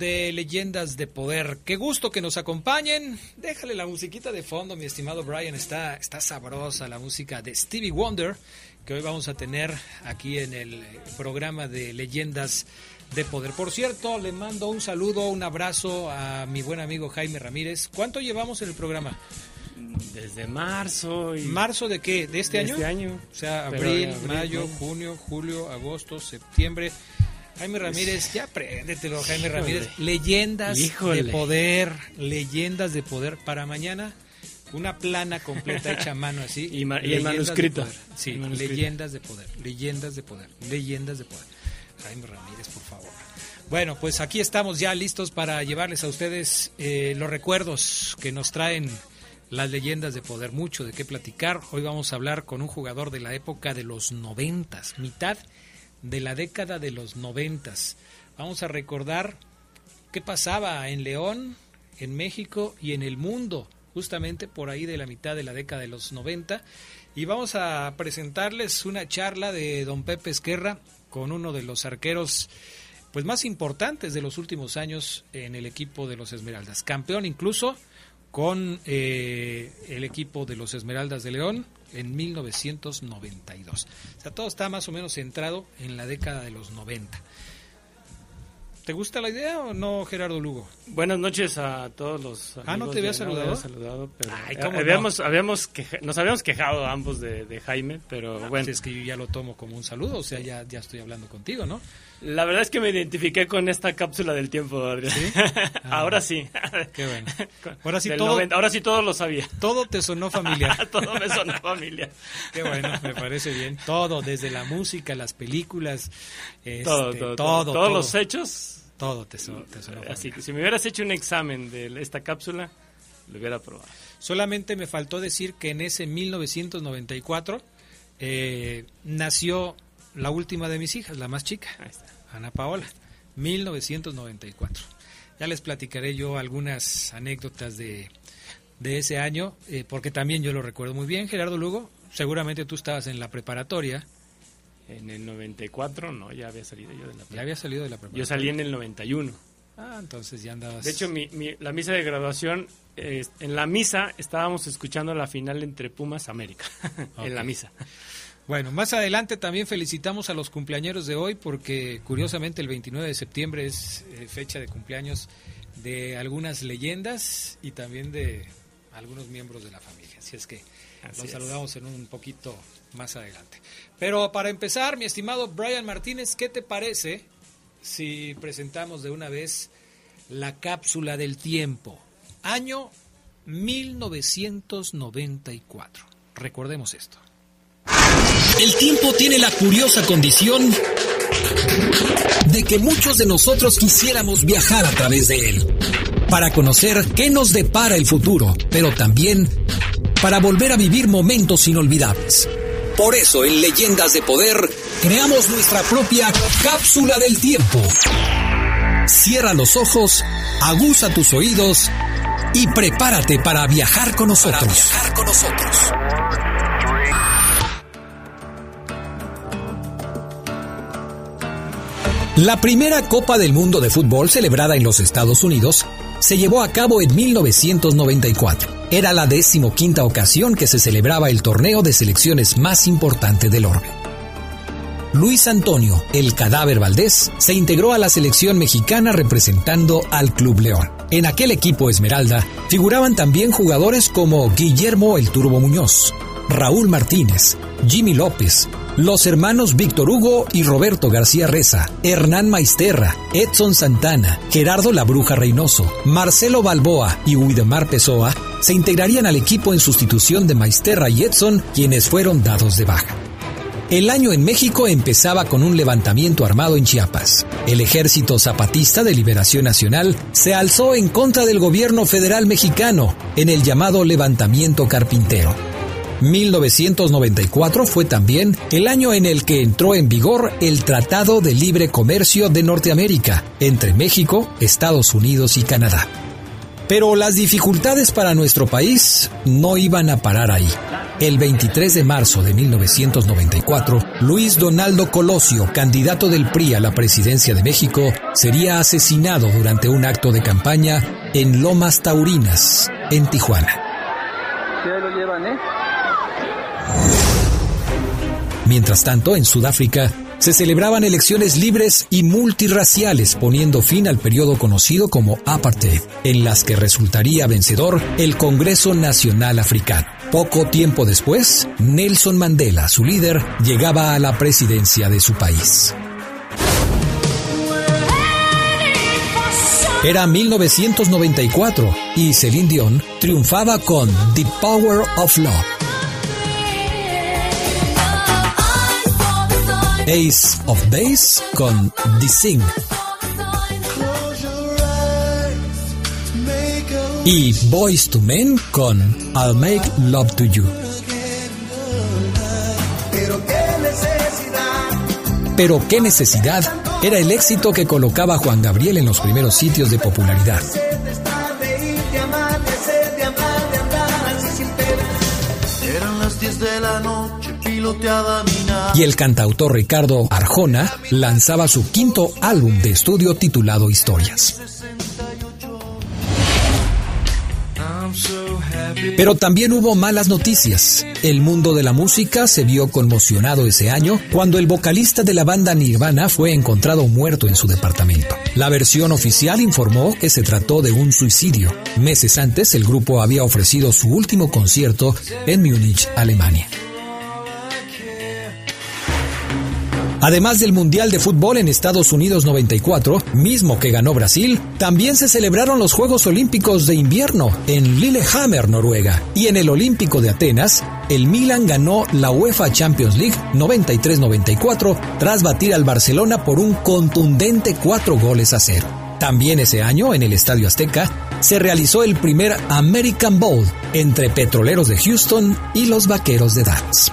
de Leyendas de Poder, qué gusto que nos acompañen. Déjale la musiquita de fondo, mi estimado Brian, está, está sabrosa la música de Stevie Wonder, que hoy vamos a tener aquí en el programa de Leyendas de Poder. Por cierto, le mando un saludo, un abrazo a mi buen amigo Jaime Ramírez. ¿Cuánto llevamos en el programa? Desde marzo. Y... ¿Marzo de qué? ¿De este año? Este año. O sea, abril, mayo, junio, julio, agosto, septiembre. Jaime Ramírez, ya apréndetelo, Jaime Ramírez. Leyendas de poder, leyendas de poder. Para mañana, una plana completa hecha a mano así. Y, el manuscrito. Sí, leyendas de poder, leyendas de poder, leyendas de poder. Jaime Ramírez, por favor. Bueno, pues aquí estamos ya listos para llevarles a ustedes eh, los recuerdos que nos traen las leyendas de poder. Mucho de qué platicar. Hoy vamos a hablar con un jugador de la época de los noventas, mitad de la década de los noventas. Vamos a recordar qué pasaba en León, en México y en el mundo, justamente por ahí de la mitad de la década de los noventa. Y vamos a presentarles una charla de don Pepe Esquerra con uno de los arqueros pues más importantes de los últimos años en el equipo de los Esmeraldas. Campeón incluso con eh, el equipo de los Esmeraldas de León, en 1992. O sea, todo está más o menos centrado en la década de los 90. ¿Te gusta la idea o no, Gerardo Lugo? Buenas noches a todos los. Ah, no te había saludado. saludado pero habíamos, habíamos nos habíamos quejado ambos de, Jaime, pero ah, bueno. Pues es que yo ya lo tomo como un saludo, o sea, ya, ya estoy hablando contigo, ¿no? La verdad es que me identifiqué con esta cápsula del tiempo, Adrián. ahora sí. Qué bueno. Ahora sí, todo, ahora sí todo lo sabía. Todo te sonó familiar. todo me sonó familiar. Qué bueno, me parece bien. Todo, desde la música, las películas, este, todo, todo, todo, Todos los hechos. Todo te, sonó, te Así que si me hubieras hecho un examen de esta cápsula, lo hubiera probado. Solamente me faltó decir que en ese 1994 eh, nació la última de mis hijas, la más chica, Ana Paola, 1994. Ya les platicaré yo algunas anécdotas de, de ese año, eh, porque también yo lo recuerdo muy bien. Gerardo Lugo, seguramente tú estabas en la preparatoria. En el 94, no, ya había salido yo de la preparatoria. Ya había salido de la preparatoria. Yo salí en el 91. Ah, entonces ya andabas. De hecho, mi, la misa de graduación, en la misa estábamos escuchando la final entre Pumas América. en la misa. Bueno, más adelante también felicitamos a los cumpleaños de hoy porque curiosamente el 29 de septiembre es eh, fecha de cumpleaños de algunas leyendas y también de algunos miembros de la familia. Así es que los saludamos en un poquito más adelante. Pero para empezar, mi estimado Brian Martínez, ¿qué te parece si presentamos de una vez la cápsula del tiempo? Año 1994. Recordemos esto. El tiempo tiene la curiosa condición de que muchos de nosotros quisiéramos viajar a través de él, para conocer qué nos depara el futuro, pero también para volver a vivir momentos inolvidables. Por eso en Leyendas de Poder creamos nuestra propia cápsula del tiempo. Cierra los ojos, aguza tus oídos y prepárate para viajar con nosotros. Para viajar con nosotros. La primera Copa del Mundo de Fútbol celebrada en los Estados Unidos se llevó a cabo en 1994. Era la decimoquinta ocasión que se celebraba el torneo de selecciones más importante del orbe. Luis Antonio, el cadáver Valdés, se integró a la selección mexicana representando al Club León. En aquel equipo Esmeralda figuraban también jugadores como Guillermo el Turbo Muñoz, Raúl Martínez, Jimmy López, los hermanos Víctor Hugo y Roberto García Reza, Hernán Maisterra, Edson Santana, Gerardo La Bruja Reynoso, Marcelo Balboa y Widemar Pessoa se integrarían al equipo en sustitución de Maisterra y Edson, quienes fueron dados de baja. El año en México empezaba con un levantamiento armado en Chiapas. El Ejército Zapatista de Liberación Nacional se alzó en contra del gobierno federal mexicano en el llamado levantamiento carpintero. 1994 fue también el año en el que entró en vigor el Tratado de Libre Comercio de Norteamérica entre México, Estados Unidos y Canadá. Pero las dificultades para nuestro país no iban a parar ahí. El 23 de marzo de 1994, Luis Donaldo Colosio, candidato del PRI a la presidencia de México, sería asesinado durante un acto de campaña en Lomas Taurinas, en Tijuana. lo llevan, ¿eh? Mientras tanto, en Sudáfrica, se celebraban elecciones libres y multirraciales, poniendo fin al periodo conocido como apartheid, en las que resultaría vencedor el Congreso Nacional Africano. Poco tiempo después, Nelson Mandela, su líder, llegaba a la presidencia de su país. Era 1994 y Celine Dion triunfaba con The Power of Love. Ace of Base con The Sing. Y Boys to Men con I'll Make Love to You. Pero qué necesidad era el éxito que colocaba Juan Gabriel en los primeros sitios de popularidad. Eran las 10 de la noche, y el cantautor Ricardo Arjona lanzaba su quinto álbum de estudio titulado Historias. Pero también hubo malas noticias. El mundo de la música se vio conmocionado ese año cuando el vocalista de la banda Nirvana fue encontrado muerto en su departamento. La versión oficial informó que se trató de un suicidio. Meses antes, el grupo había ofrecido su último concierto en Múnich, Alemania. Además del Mundial de Fútbol en Estados Unidos 94, mismo que ganó Brasil, también se celebraron los Juegos Olímpicos de Invierno en Lillehammer, Noruega, y en el Olímpico de Atenas, el Milan ganó la UEFA Champions League 93-94 tras batir al Barcelona por un contundente 4 goles a 0. También ese año, en el Estadio Azteca, se realizó el primer American Bowl entre Petroleros de Houston y los Vaqueros de Dallas.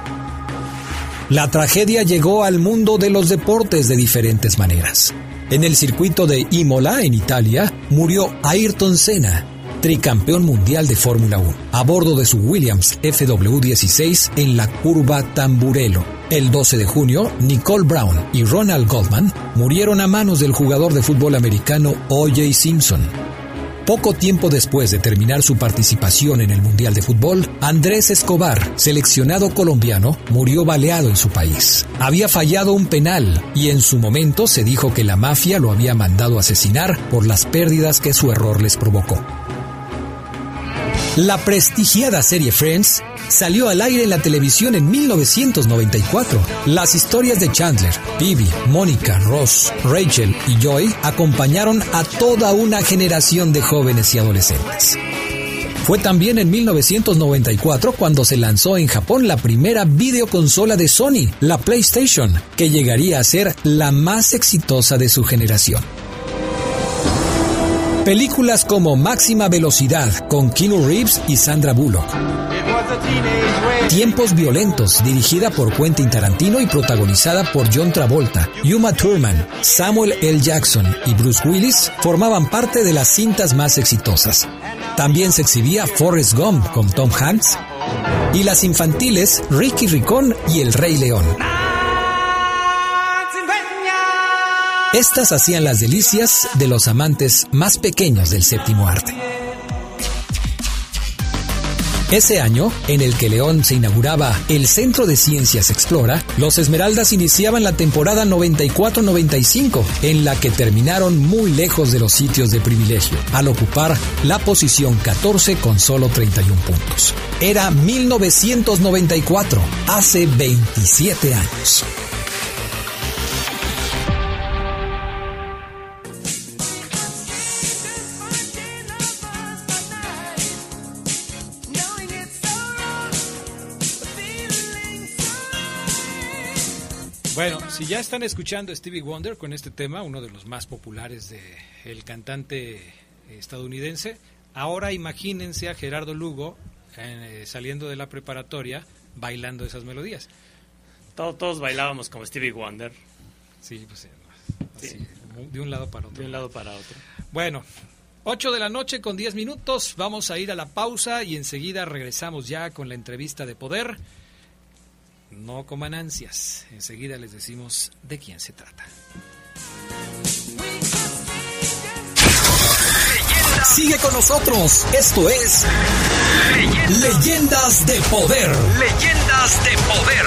La tragedia llegó al mundo de los deportes de diferentes maneras. En el circuito de Imola, en Italia, murió Ayrton Senna, tricampeón mundial de Fórmula 1, a bordo de su Williams FW16 en la curva Tamburello. El 12 de junio, Nicole Brown y Ronald Goldman murieron a manos del jugador de fútbol americano O.J. Simpson. Poco tiempo después de terminar su participación en el Mundial de Fútbol, Andrés Escobar, seleccionado colombiano, murió baleado en su país. Había fallado un penal y en su momento se dijo que la mafia lo había mandado asesinar por las pérdidas que su error les provocó. La prestigiada serie Friends salió al aire en la televisión en 1994. Las historias de Chandler, Phoebe, Mónica, Ross, Rachel y Joy acompañaron a toda una generación de jóvenes y adolescentes. Fue también en 1994 cuando se lanzó en Japón la primera videoconsola de Sony, la PlayStation, que llegaría a ser la más exitosa de su generación. Películas como Máxima Velocidad con Keanu Reeves y Sandra Bullock. Tiempos Violentos, dirigida por Quentin Tarantino y protagonizada por John Travolta, Yuma Thurman, Samuel L. Jackson y Bruce Willis, formaban parte de las cintas más exitosas. También se exhibía Forrest Gump con Tom Hanks y las infantiles Ricky Ricón y El Rey León. Estas hacían las delicias de los amantes más pequeños del séptimo arte. Ese año, en el que León se inauguraba el Centro de Ciencias Explora, los Esmeraldas iniciaban la temporada 94-95, en la que terminaron muy lejos de los sitios de privilegio, al ocupar la posición 14 con solo 31 puntos. Era 1994, hace 27 años. Si ya están escuchando a Stevie Wonder con este tema, uno de los más populares de el cantante estadounidense, ahora imagínense a Gerardo Lugo eh, saliendo de la preparatoria bailando esas melodías. Todos, todos bailábamos como Stevie Wonder. Sí, pues eh, de un lado para otro. De un lado para otro. Bueno, 8 de la noche con 10 minutos, vamos a ir a la pausa y enseguida regresamos ya con la entrevista de poder. No coman ansias, enseguida les decimos de quién se trata. Sigue con nosotros, esto es Leyendas, de Poder. Leyendas de Poder.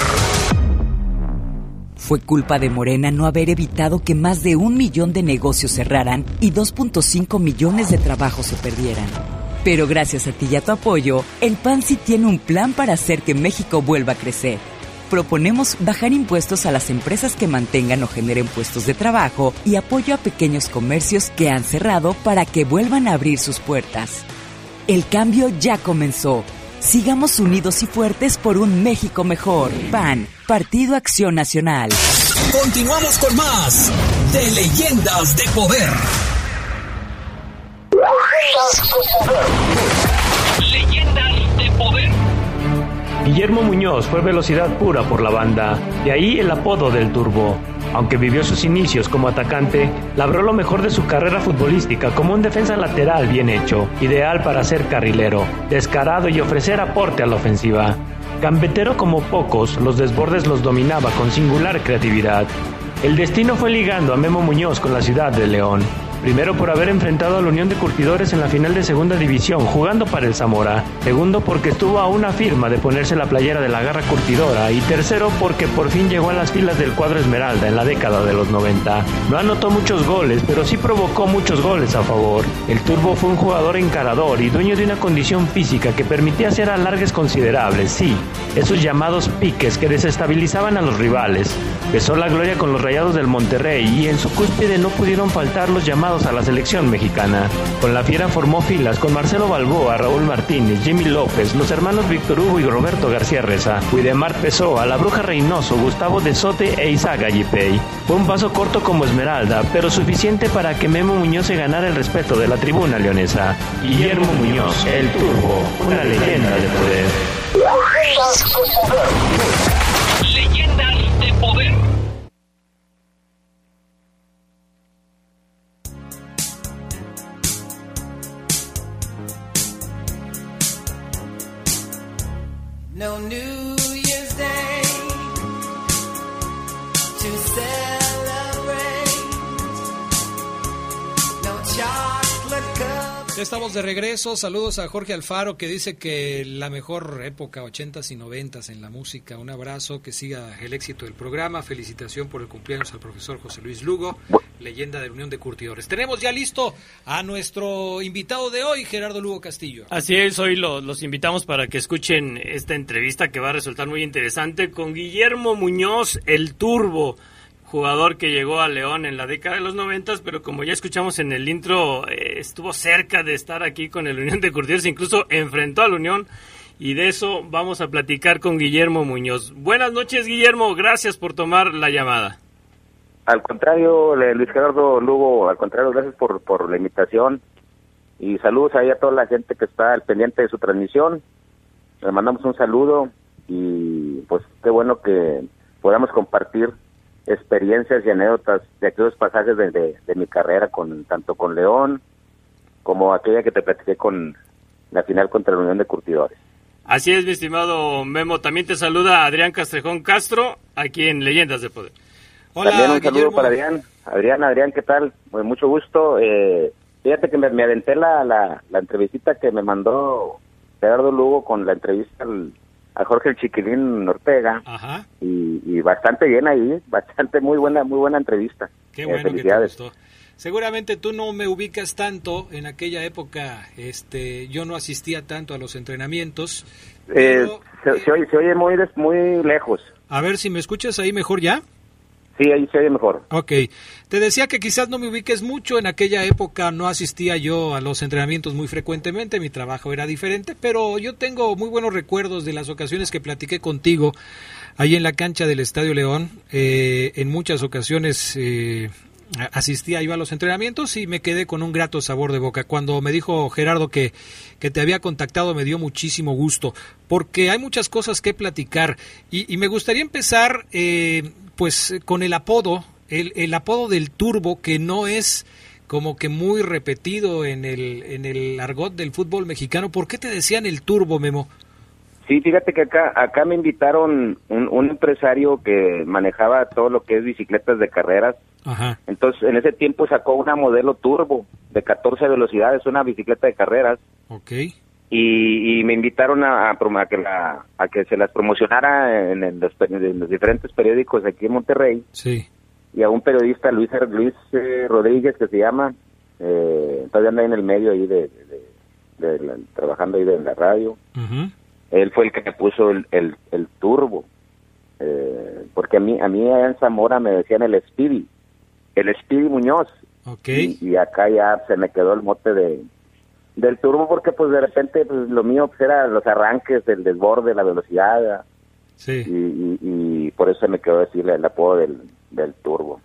Fue culpa de Morena no haber evitado que más de un millón de negocios cerraran y 2.5 millones de trabajos se perdieran. Pero gracias a ti y a tu apoyo, el PAN sí tiene un plan para hacer que México vuelva a crecer proponemos bajar impuestos a las empresas que mantengan o generen puestos de trabajo y apoyo a pequeños comercios que han cerrado para que vuelvan a abrir sus puertas. El cambio ya comenzó. Sigamos unidos y fuertes por un México mejor. PAN, Partido Acción Nacional. Continuamos con más de Leyendas de Poder. Leyendas de Poder. Guillermo Muñoz fue velocidad pura por la banda, de ahí el apodo del Turbo. Aunque vivió sus inicios como atacante, labró lo mejor de su carrera futbolística como un defensa lateral bien hecho, ideal para ser carrilero, descarado y ofrecer aporte a la ofensiva. Gambetero como pocos, los desbordes los dominaba con singular creatividad. El destino fue ligando a Memo Muñoz con la ciudad de León. Primero por haber enfrentado a la Unión de Curtidores en la final de Segunda División jugando para el Zamora. Segundo porque estuvo a una firma de ponerse la playera de la garra curtidora. Y tercero porque por fin llegó a las filas del cuadro Esmeralda en la década de los 90. No anotó muchos goles, pero sí provocó muchos goles a favor. El Turbo fue un jugador encarador y dueño de una condición física que permitía hacer alargues considerables, sí, esos llamados piques que desestabilizaban a los rivales. Besó la gloria con los rayados del Monterrey y en su cúspide no pudieron faltar los llamados a la selección mexicana. Con la fiera formó filas con Marcelo Balboa, Raúl Martínez, Jimmy López, los hermanos Víctor Hugo y Roberto García Reza, Cuidemar Pesó, a la Bruja Reynoso, Gustavo de Sote e Isaac Gallipey. Fue un paso corto como Esmeralda, pero suficiente para que Memo Muñoz se ganara el respeto de la tribuna leonesa. Guillermo Muñoz, el Turbo, una leyenda de poder. No New cup. Estamos de regreso. Saludos a Jorge Alfaro que dice que la mejor época, 80s y 90s en la música. Un abrazo, que siga el éxito del programa. Felicitación por el cumpleaños al profesor José Luis Lugo leyenda de la Unión de Curtidores. Tenemos ya listo a nuestro invitado de hoy, Gerardo Lugo Castillo. Así es, hoy los invitamos para que escuchen esta entrevista que va a resultar muy interesante con Guillermo Muñoz, el Turbo jugador que llegó a León en la década de los noventas, pero como ya escuchamos en el intro, eh, estuvo cerca de estar aquí con el Unión de Curtidores, incluso enfrentó a la Unión, y de eso vamos a platicar con Guillermo Muñoz. Buenas noches, Guillermo, gracias por tomar la llamada. Al contrario, Luis Gerardo Lugo, al contrario, gracias por, por la invitación y saludos ahí a toda la gente que está al pendiente de su transmisión. Le mandamos un saludo y pues qué bueno que podamos compartir experiencias y anécdotas de aquellos pasajes de, de, mi carrera con tanto con León como aquella que te platiqué con la final contra la Unión de Curtidores. Así es, mi estimado Memo. También te saluda Adrián Castrejón Castro, aquí en Leyendas de Poder. Hola, También un saludo para Adrián. Adrián, Adrián, ¿qué tal? Pues mucho gusto. Eh, fíjate que me, me aventé la, la, la, entrevistita que me mandó Gerardo Lugo con la entrevista al, a Jorge el Chiquilín Ortega Ajá. y, y bastante bien ahí, bastante muy buena, muy buena entrevista. Qué Eh, bueno que te felicidades. gustó. Seguramente tú no me ubicas tanto en aquella época. Este, yo no asistía tanto a los entrenamientos. Eh, se, eh, se oye, se oye muy, muy lejos. a ver si me escuchas ahí mejor ya. Sí, ahí se mejor. Ok, te decía que quizás no me ubiques mucho, en aquella época no asistía yo a los entrenamientos muy frecuentemente, mi trabajo era diferente, pero yo tengo muy buenos recuerdos de las ocasiones que platiqué contigo ahí en la cancha del Estadio León, Eh, en muchas ocasiones eh, asistía yo a los entrenamientos y me quedé con un grato sabor de boca. Cuando me dijo Gerardo que, que te había contactado me dio muchísimo gusto, porque hay muchas cosas que platicar. Y, y me gustaría empezar eh, pues eh, con el apodo, el, el apodo del turbo que no es como que muy repetido en el, en el argot del fútbol mexicano. ¿Por qué te decían el turbo, Memo? Sí, fíjate que acá, acá me invitaron un, un empresario que manejaba todo lo que es bicicletas de carreras. Ajá. Entonces, en ese tiempo sacó una modelo turbo de 14 velocidades, una bicicleta de carreras. Ok. Y, y me invitaron a, a que la, a que se las promocionara en, en los, en diferentes periódicos aquí en Monterrey Sí. y a un periodista Luis Luis eh, Rodríguez que se llama eh, todavía anda en el medio ahí de, de- de la- trabajando ahí de la radio él fue el que me puso el, el, el turbo eh, porque a mí a mí allá en Zamora me decían el Speedy el Speedy Muñoz Ok. y, y acá ya se me quedó el mote de del turbo porque pues de repente pues, lo mío pues era los arranques, el desborde, la velocidad Sí. y, y por eso me quedó decirle el apodo del, del turbo.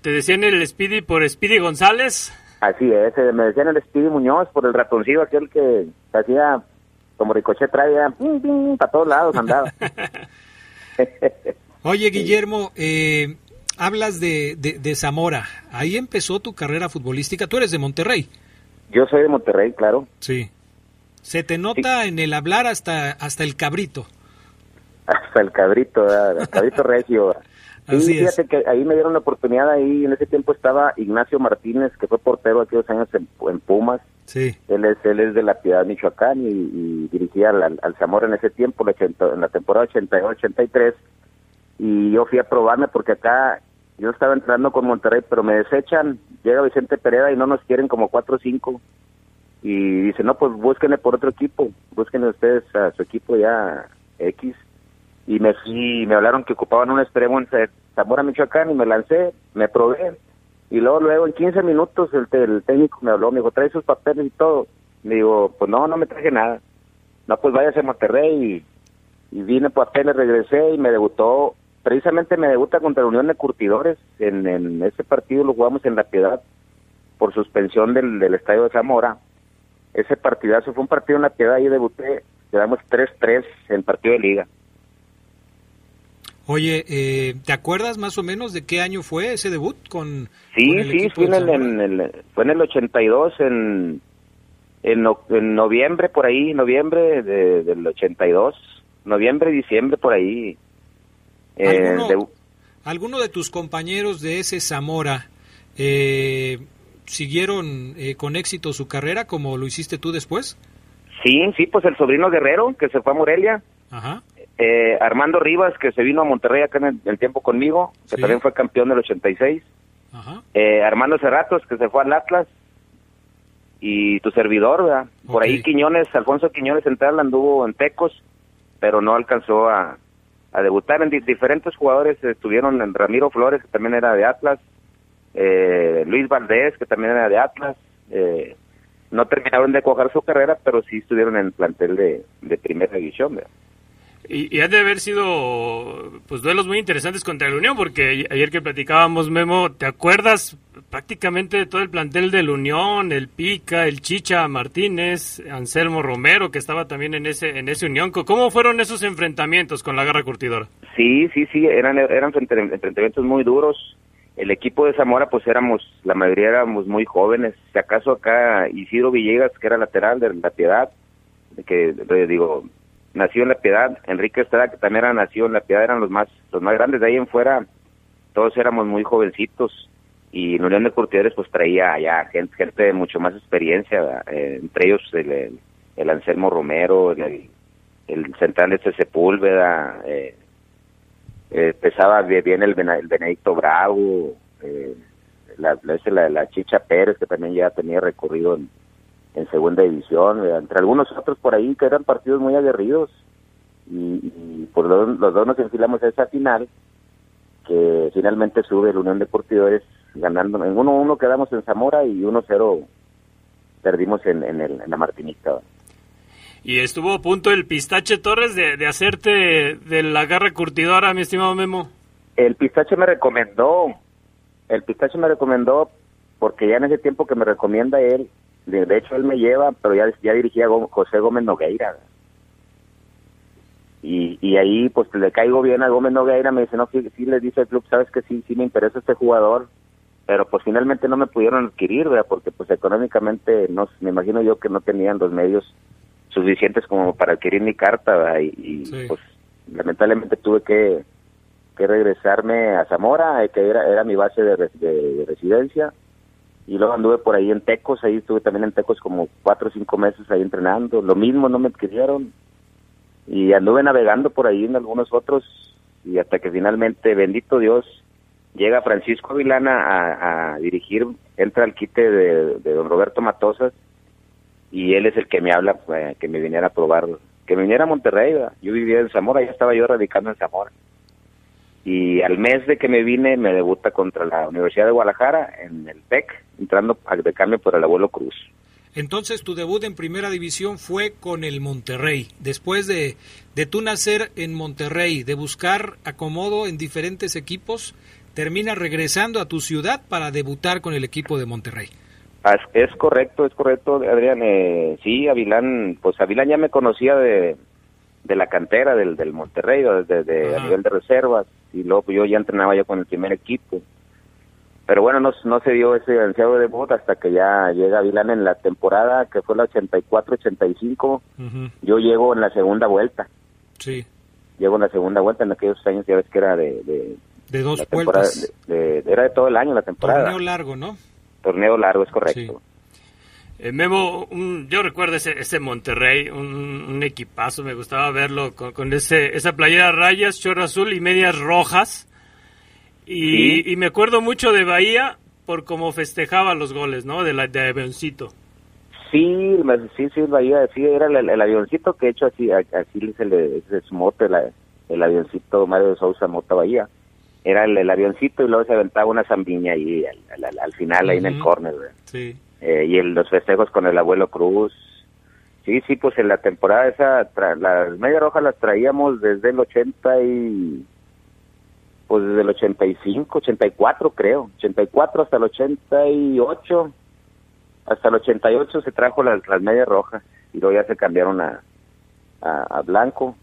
¿Te decían el Speedy por Speedy González? Así es, me decían el Speedy Muñoz por el ratoncillo aquel que hacía como ricochet traía para todos lados andaba. Oye, Guillermo, eh, hablas de, de, de Zamora. Ahí empezó tu carrera futbolística. Tú eres de Monterrey. Yo soy de Monterrey, claro. Sí. Se te nota en el hablar hasta, hasta el cabrito. Hasta el cabrito, el cabrito regio. Así es. fíjate que ahí me dieron la oportunidad, ahí en ese tiempo estaba Ignacio Martínez, que fue portero aquellos años en, en Pumas. Sí. Él es, él es de la Piedad, Michoacán, y, y dirigía al, al- Zamora en ese tiempo, el 80 en la temporada 82-83. Y yo fui a probarme porque acá yo estaba entrando con Monterrey, pero me desechan. Llega Vicente Pereda y no nos quieren como 4 o 5. Y dice, no, pues búsquenle por otro equipo, búsquenle ustedes a su equipo ya X. Y me fui, me hablaron que ocupaban un extremo en Zamora, Michoacán, y me lancé, me probé. Y luego, luego, en 15 minutos, el, técnico me habló, me dijo, trae sus papeles y todo. Le digo, pues no, no me traje nada. No, pues váyase a Monterrey. Y, y vine papeles, regresé y me debutó. Precisamente me debuta contra la Unión de Curtidores. En, en ese partido lo jugamos en La Piedad por suspensión del, del estadio de Zamora. Ese partidazo fue un partido en La Piedad y debuté. Quedamos 3-3 en partido de liga. Oye, eh, ¿te acuerdas más o menos de qué año fue ese debut con, Sí, con el sí, fue en el, en el- fue en el 82, en, en, no- en noviembre, por ahí, noviembre de- del 82, noviembre, diciembre, por ahí. Eh, ¿Alguno, de- alguno de tus compañeros de ese Zamora eh, siguieron eh, con éxito su carrera como lo hiciste tú después? sí, sí, pues el sobrino Guerrero, que se fue a Morelia, Ajá. eh, Armando Rivas, que se vino a Monterrey acá en el, el tiempo conmigo, que Sí. también fue campeón del 86, Ajá. eh, Armando Cerratos, que se fue al Atlas, y tu servidor, ¿verdad? Por ahí Quiñones, Alfonso Quiñones Central anduvo en Tecos, pero no alcanzó a, a debutar. En di- diferentes jugadores estuvieron en Ramiro Flores, que también era de Atlas, eh, Luis Valdés, que también era de Atlas. eh, no terminaron de coger su carrera, pero sí estuvieron en el plantel de, de primera división. ¿verdad? Y, ha de haber sido pues duelos muy interesantes contra la Unión, porque ayer que platicábamos, Memo, ¿te acuerdas prácticamente de todo el plantel de la Unión? El Pica, el Chicha Martínez, Anselmo Romero, que estaba también en ese, en ese Unión. ¿Cómo fueron esos enfrentamientos con la garra curtidora? Sí, sí, sí, eran, eran enfrentamientos muy duros. El equipo de Zamora, pues éramos, la mayoría éramos muy jóvenes. Si acaso acá Isidro Villegas, que era lateral de La Piedad, que digo, nació en La Piedad, Enrique Estrada, que también era nacido en La Piedad, eran los más, los más grandes. De ahí en fuera, todos éramos muy jovencitos. Y en Unión de Curtidores, pues traía ya gente, gente de mucho más experiencia. Eh, entre ellos el, el, el Anselmo Romero, el, el central este Sepúlveda, eh, eh, pesaba bien el, Benedicto Bravo, eh, la, la, la Chicha Pérez, que también ya tenía recorrido en, en segunda división, entre algunos otros por ahí que eran partidos muy aguerridos. Y, y pues los, los dos nos enfilamos a esa final, que finalmente sube la Unión de Portidores ganando. En 1-1 quedamos en Zamora y 1-0 perdimos en, en, el, en la Martinica. Y estuvo a punto el Pistache Torres de, de hacerte de la garra curtidora, mi estimado Memo. El pistache me recomendó, el pistache me recomendó porque ya en ese tiempo que me recomienda él, de, de hecho él me lleva, pero ya, ya dirigía Gó- José Gómez Nogueira. Y, y ahí pues le caigo bien a Gómez Nogueira, me dice, no, sí, sí le dice el club, sabes que sí, sí me interesa este jugador, pero pues finalmente no me pudieron adquirir, ¿verdad? porque pues económicamente, no me imagino yo que no tenían los medios suficientes como para adquirir mi carta, ¿verdad? y, y, Sí. pues lamentablemente tuve que, que regresarme a Zamora, eh, que era, era mi base de- de residencia, y luego anduve por ahí en Tecos, ahí estuve también en Tecos como cuatro o cinco meses ahí entrenando, lo mismo no me adquirieron, y anduve navegando por ahí en algunos otros, y hasta que finalmente, bendito Dios, llega Francisco Avilana a, dirigir, entra al quite de, de don Roberto Matosas, y él es el que me habla eh, que me viniera a probar, que me viniera a Monterrey, ¿verdad? yo vivía en Zamora, ya estaba yo radicando en Zamora. Y al mes de que me vine, me debuta contra la Universidad de Guadalajara en el TEC, entrando de cambio por el abuelo Cruz. Entonces tu debut en primera división fue con el Monterrey. Después de, de tú nacer en Monterrey, de buscar acomodo en diferentes equipos, terminas regresando a tu ciudad para debutar con el equipo de Monterrey. Es, correcto, es correcto, Adrián. Eh, sí, Avilán, pues Avilán ya me conocía de, de la cantera del, del Monterrey, desde de, a nivel de reservas, y luego pues, yo ya entrenaba yo con el primer equipo. Pero bueno, no, no se dio ese ansiado debut hasta que ya llega Avilán en la temporada que fue la 84-85. Ujú, Yo llego en la segunda vuelta, Sí, llego en la segunda vuelta en aquellos años, ya ves que era de, de de dos vueltas. de- de- era de todo el año la temporada. Torneo largo, ¿no? Torneo largo, es correcto. Eh, Memo, un- yo recuerdo ese, ese Monterrey, un, un equipazo, me gustaba verlo con, con ese, esa playera rayas, chorro azul y medias rojas. Y, Sí. y me acuerdo mucho de Bahía por cómo festejaba los goles, ¿no? De la de avioncito. Sí, sí, sí, Bahía, sí, era el, el avioncito que he hecho así, así se le, es su mote, la- el avioncito Mario de Sousa Mota Bahía. Era el, el avioncito y luego se aventaba una zambiña ahí al, al- al final, ahí en el córner. Sí. Eh, y el, los festejos con el abuelo Cruz. Sí, sí, pues en la temporada esa, tra- las media rojas las traíamos desde el 80 y... Pues desde el 85, 84 creo, 84 hasta el 88, hasta el 88 se trajo las, las medias rojas y luego ya se cambiaron a, a, a blanco,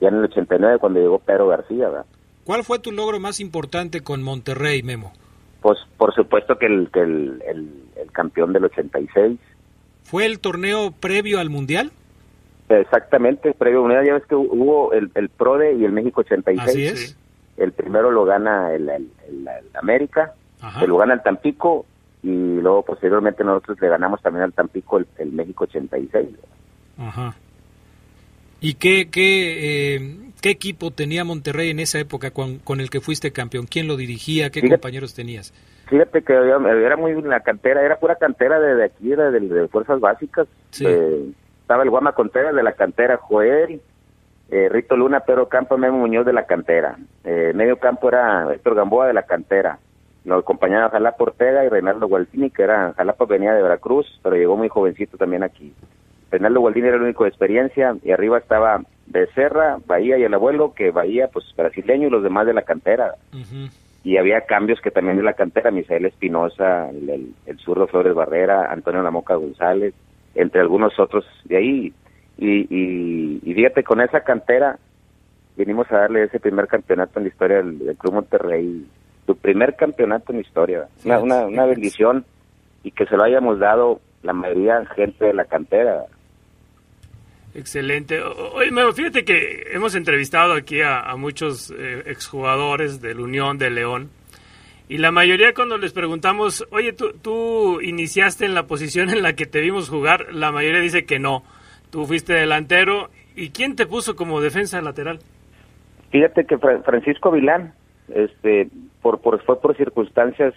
ya en el 89 cuando llegó Pedro García, ¿verdad? ¿Cuál fue tu logro más importante con Monterrey, Memo? Pues por supuesto que el, que el, el, el campeón del 86, ¿Fue el torneo previo al Mundial? Exactamente, previo unidad, ya ves que hubo el, el PRODE y el México 86. Así es. El primero lo gana el, el- América, Ajá. lo gana el Tampico, y luego posteriormente nosotros le ganamos también al Tampico el, el México 86. Ajá. ¿Y qué, qué, eh, qué equipo tenía Monterrey en esa época con, con el que fuiste campeón? ¿Quién lo dirigía? ¿Qué Fíjate- compañeros tenías? Fíjate que era muy la cantera, era pura cantera de, de aquí, era de, de fuerzas básicas. Sí. Eh, estaba el Guama Contreras de la cantera, Joel, eh, Rito Luna, Pedro Campo, Memo Muñoz de la cantera. Eh, medio campo era Héctor Gamboa de la cantera. Nos acompañaba Jalapa Ortega y Reinaldo Gualdini, que era, Jalapa venía de Veracruz, pero llegó muy jovencito también aquí. Reinaldo Gualdini era el único de experiencia, y arriba estaba Becerra, Bahía y el abuelo, que Bahía, pues brasileño, y los demás de la cantera. Y había cambios que también de la cantera, Misael Espinosa, el, el, el zurdo Flores Barrera, Antonio Lamoca González, entre algunos otros de ahí. Y, y, y fíjate, con esa cantera vinimos a darle ese primer campeonato en la historia del, del Club Monterrey, su primer campeonato en la historia, una, una, una bendición y que se lo hayamos dado la mayoría gente de la cantera. Excelente. Oye, fíjate que hemos entrevistado aquí a, muchos eh, exjugadores del Unión de León. Y la mayoría cuando les preguntamos, oye, ¿tú, tú iniciaste en la posición en la que te vimos jugar, la mayoría dice que no. tú fuiste delantero. ¿Y quién te puso como defensa lateral? Fíjate que Fra- Francisco Vilán, este, por, por, fue por circunstancias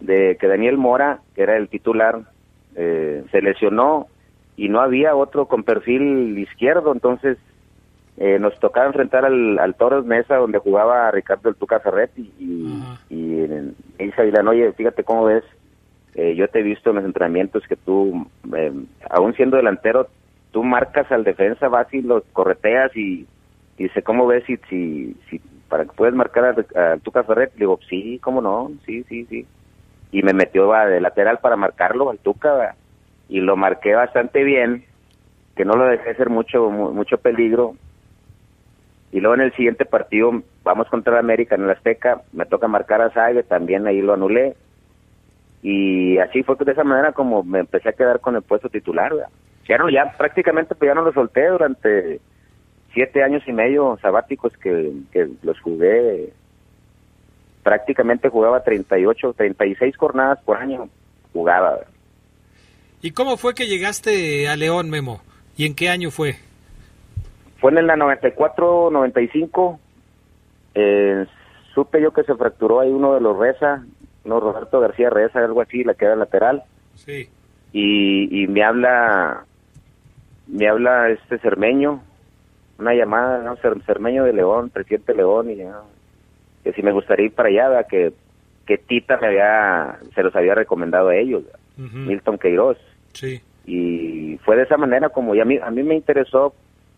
de que Daniel Mora, que era el titular, eh, se lesionó y no había otro con perfil izquierdo, entonces eh, nos tocaba enfrentar al, al Toros Mesa, donde jugaba Ricardo el Tuca Ferretti, y, y dice Vilán, oye, fíjate cómo ves, eh, yo te he visto en los entrenamientos que tú, eh, aún siendo delantero, tú marcas al defensa, vas y lo correteas y y dice, ¿cómo ves si, si, si para que puedes marcar a, a Tuca Ferret? Le digo, sí, ¿cómo no? Sí, sí, sí. Y me metió va, de lateral para marcarlo al Tuca y lo marqué bastante bien, que no lo dejé hacer mucho, mu- mucho peligro. Y luego en el siguiente partido, vamos contra América en el Azteca, me toca marcar a Sague, también ahí lo anulé. Y así fue de esa manera como me empecé a quedar con el puesto titular. Ya no, ya prácticamente pues ya no lo solté durante siete años y medio sabáticos que, que los jugué. Prácticamente jugaba 38, 36 jornadas por año. Jugaba. ¿Y cómo fue que llegaste a León, Memo? ¿Y en qué año fue? Fue en la 94, 95. Eh, supe yo que se fracturó ahí uno de los Reza, no Roberto García Reza, algo así, la queda lateral. Sí. y, y me habla me habla este Cermeño una llamada no Cer- Cermeño de León presidente León y ya, que si me gustaría ir para allá ¿verdad? que que Tita me había se los había recomendado a ellos Milton Queiroz. Sí. y fue de esa manera como ya a mí a mí me interesó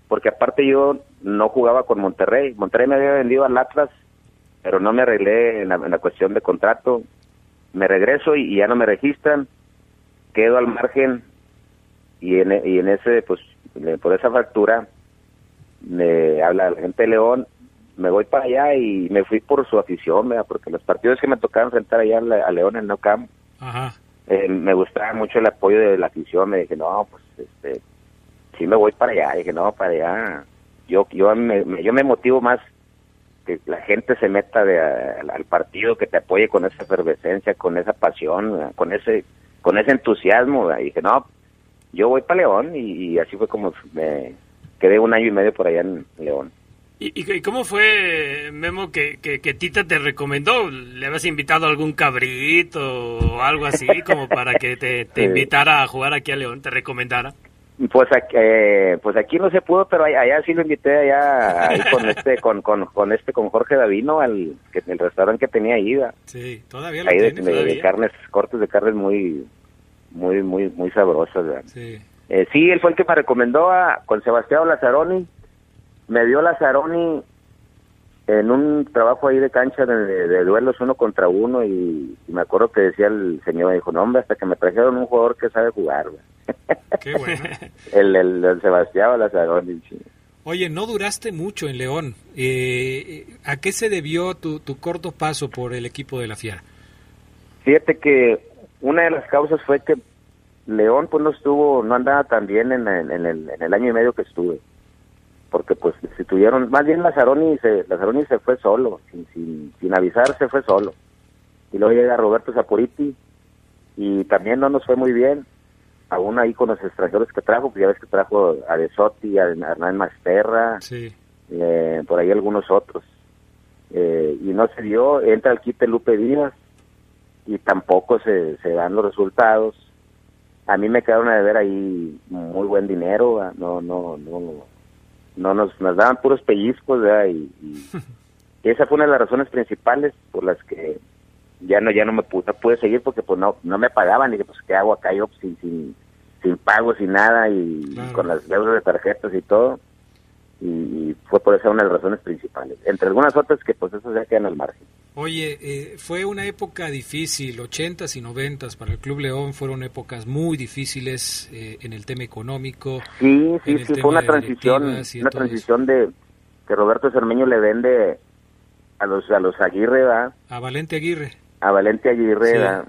porque aparte yo no jugaba con Monterrey. Monterrey me había vendido al Atlas pero no me arreglé en la, en la cuestión de contrato. Me regreso y, y ya no me registran. Quedo al margen. Y en, y en ese pues por esa factura me habla la gente de León. Me voy para allá y me fui por su afición ¿verdad? porque los partidos que me tocaban enfrentar allá a, León en No Camp. Ajá. Eh, me gustaba mucho el apoyo de la afición, me dije, no, pues, este, sí me voy para allá, dije, no, para allá, yo, yo me, yo me motivo más que la gente se meta de, al, partido, que te apoye con esa efervescencia, con esa pasión, con ese, con ese entusiasmo, y dije, no, yo voy para León, y así fue como me quedé un año y medio por allá en León. ¿Y, y- cómo fue, Memo, que, que, que Tita te recomendó? ¿Le habías invitado a algún cabrito o algo así como para que te, te invitara a jugar aquí a León, te recomendara? Pues aquí, eh, pues aquí no se pudo, pero allá, allá sí lo invité allá ahí con este, con, con, con este, con Jorge Davino, al que el restaurante que tenía ahí, ¿verdad? Sí, todavía lo ahí de, carnes, cortes de carnes muy, muy, muy, muy sabrosas, ¿verdad? Sí. Eh, sí, él fue el que me recomendó a, con Sebastián Lazaroni, me dio Lazaroni en un trabajo ahí de cancha de, de- de duelos uno contra uno y, y me acuerdo que decía el señor, dijo, no hombre, hasta que me trajeron un jugador que sabe jugar. Qué bueno. el, el, el Sebastián Lazaroni, sí. Oye, no duraste mucho en León. Eh, ¿A qué se debió tu, tu corto paso por el equipo de la Fiera? Fíjate que una de las causas fue que León pues no estuvo, no andaba tan bien en, el- en el, en el año y medio que estuve. Porque pues si tuvieron, más bien Lazaroni se, Lazaroni se fue solo, sin, sin, sin avisar se fue solo. Y luego llega Roberto Zapuriti y también no nos fue muy bien. Aún ahí con los extranjeros que trajo, pues ya ves que trajo a De Sotti, a Hernán Masterra, Sí. eh, por ahí algunos otros. Eh, y no se dio, entra el quite Lupe Díaz y tampoco se, se dan los resultados. A mí me quedaron a deber ahí muy buen dinero, ¿verdad? no, no, no, no nos, nos daban puros pellizcos, ¿verdad? Y, y- esa fue una de las razones principales por las que ya no, ya no me pude, no pude seguir porque pues no, no me pagaban y dije, pues qué hago acá yo pues, sin, sin, sin pago, sin nada y, Claro. con las deudas de tarjetas y todo y, y fue por eso una de las razones principales. Entre algunas otras que pues eso ya quedan al margen. Oye, eh, fue una época difícil, 80s y 90s para el Club León fueron épocas muy difíciles eh, en el tema económico. Sí, sí, sí, fue una transición, una eso. transición de que Roberto Cermeño le vende a los a los Aguirre, ¿verdad? A Valente Aguirre. a Valente Aguirre, Sí. ¿verdad?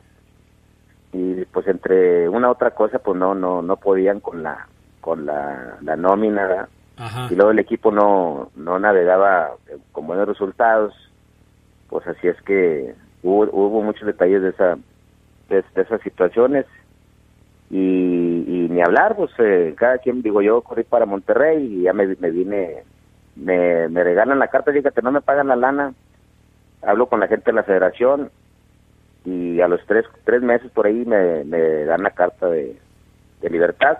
y pues entre una otra cosa pues no no no podían con la con la, la nómina, ¿verdad? Ajá. y luego el equipo no no navegaba con buenos resultados pues así es que hubo, hubo muchos detalles de esa de, esas situaciones. Y, ni hablar, pues eh, cada quien, digo yo, corrí para Monterrey y ya me, me vine, me, me regalan la carta, fíjate, no me pagan la lana, hablo con la gente de la federación y a los tres, tres meses por ahí me, me dan la carta de, de libertad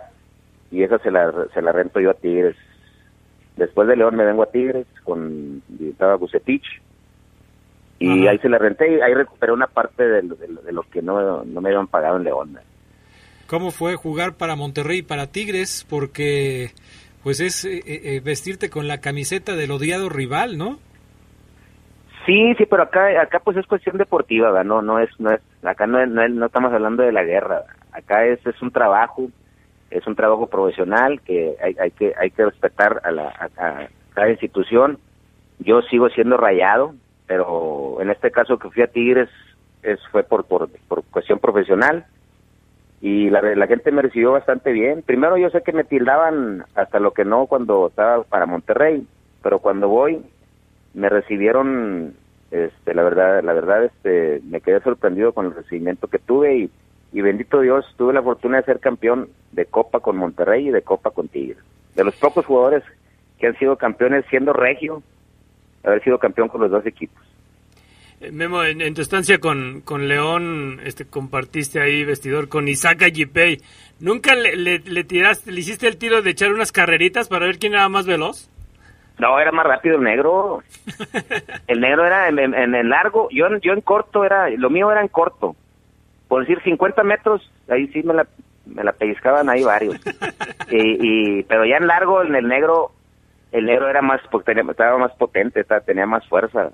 y esa se la, se la rento yo a Tigres. Después de León me vengo a Tigres con estaba Bucetich y Ajá. ahí se la renté y ahí recuperé una parte de, lo- de lo- de lo que no, no me habían pagado en León. ¿Cómo fue jugar para Monterrey y para Tigres? Porque pues es eh, eh, vestirte con la camiseta del odiado rival, ¿no? Sí, sí, pero acá, acá pues es cuestión deportiva, ¿verdad? no, no es, no es, acá no, no, no estamos hablando de la guerra, ¿verdad? acá es, es un trabajo, es un trabajo profesional que hay, hay que, hay que respetar a, la, a, a cada institución. Yo sigo siendo rayado, pero en este caso que fui a Tigres es, fue por, por, cuestión profesional y la, la gente me recibió bastante bien. Primero yo sé que me tildaban hasta lo que no cuando estaba para Monterrey, pero cuando voy me recibieron este la verdad la verdad este me quedé sorprendido con el recibimiento que tuve y, y bendito Dios tuve la fortuna de ser campeón de Copa con Monterrey y de Copa con Tigres de los pocos jugadores que han sido campeones siendo regio haber sido campeón con los dos equipos. Eh, Memo, en, en tu estancia con, con León, este, compartiste ahí vestidor con Isaac Ayipey. ¿Nunca le, le, le tiraste, le hiciste el tiro de echar unas carreritas para ver quién era más veloz? no era más rápido el negro. El negro era en, en, en el largo. Yo en- yo en corto era lo mío era en corto. Por decir 50 metros ahí sí me la me la pellizcaban ahí varios. Y, y pero ya en largo en el negro el negro era más tenía- estaba más potente estaba- tenía más fuerza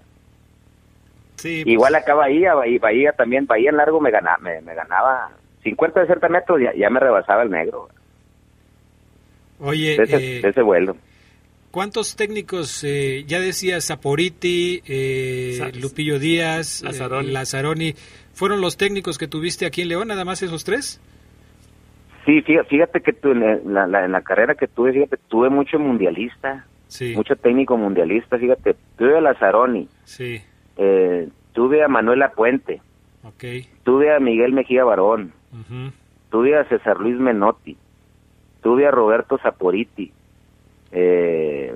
Sí. igual acá Bahía Bahía, Bahía también Bahía en largo me ganaba me, me ganaba 50 60 metros ya, ya me rebasaba el negro Oye, de ese, eh, de ese vuelo ¿cuántos técnicos, eh, ya decías, Saporiti, eh, Lupillo Díaz, eh, Lazzaroni. Lazzaroni, fueron los técnicos que tuviste aquí en León, nada más esos tres? Sí fíjate, que tú, en, la, la- en la carrera que tuve fíjate tuve mucho mundialista Sí, mucho técnico mundialista, fíjate, tuve a Lazaroni, sí, eh, tuve a Manuela Puente, ok. tuve a Miguel Mejía Barón, tuve a César Luis Menotti, tuve a Roberto Saporiti, eh,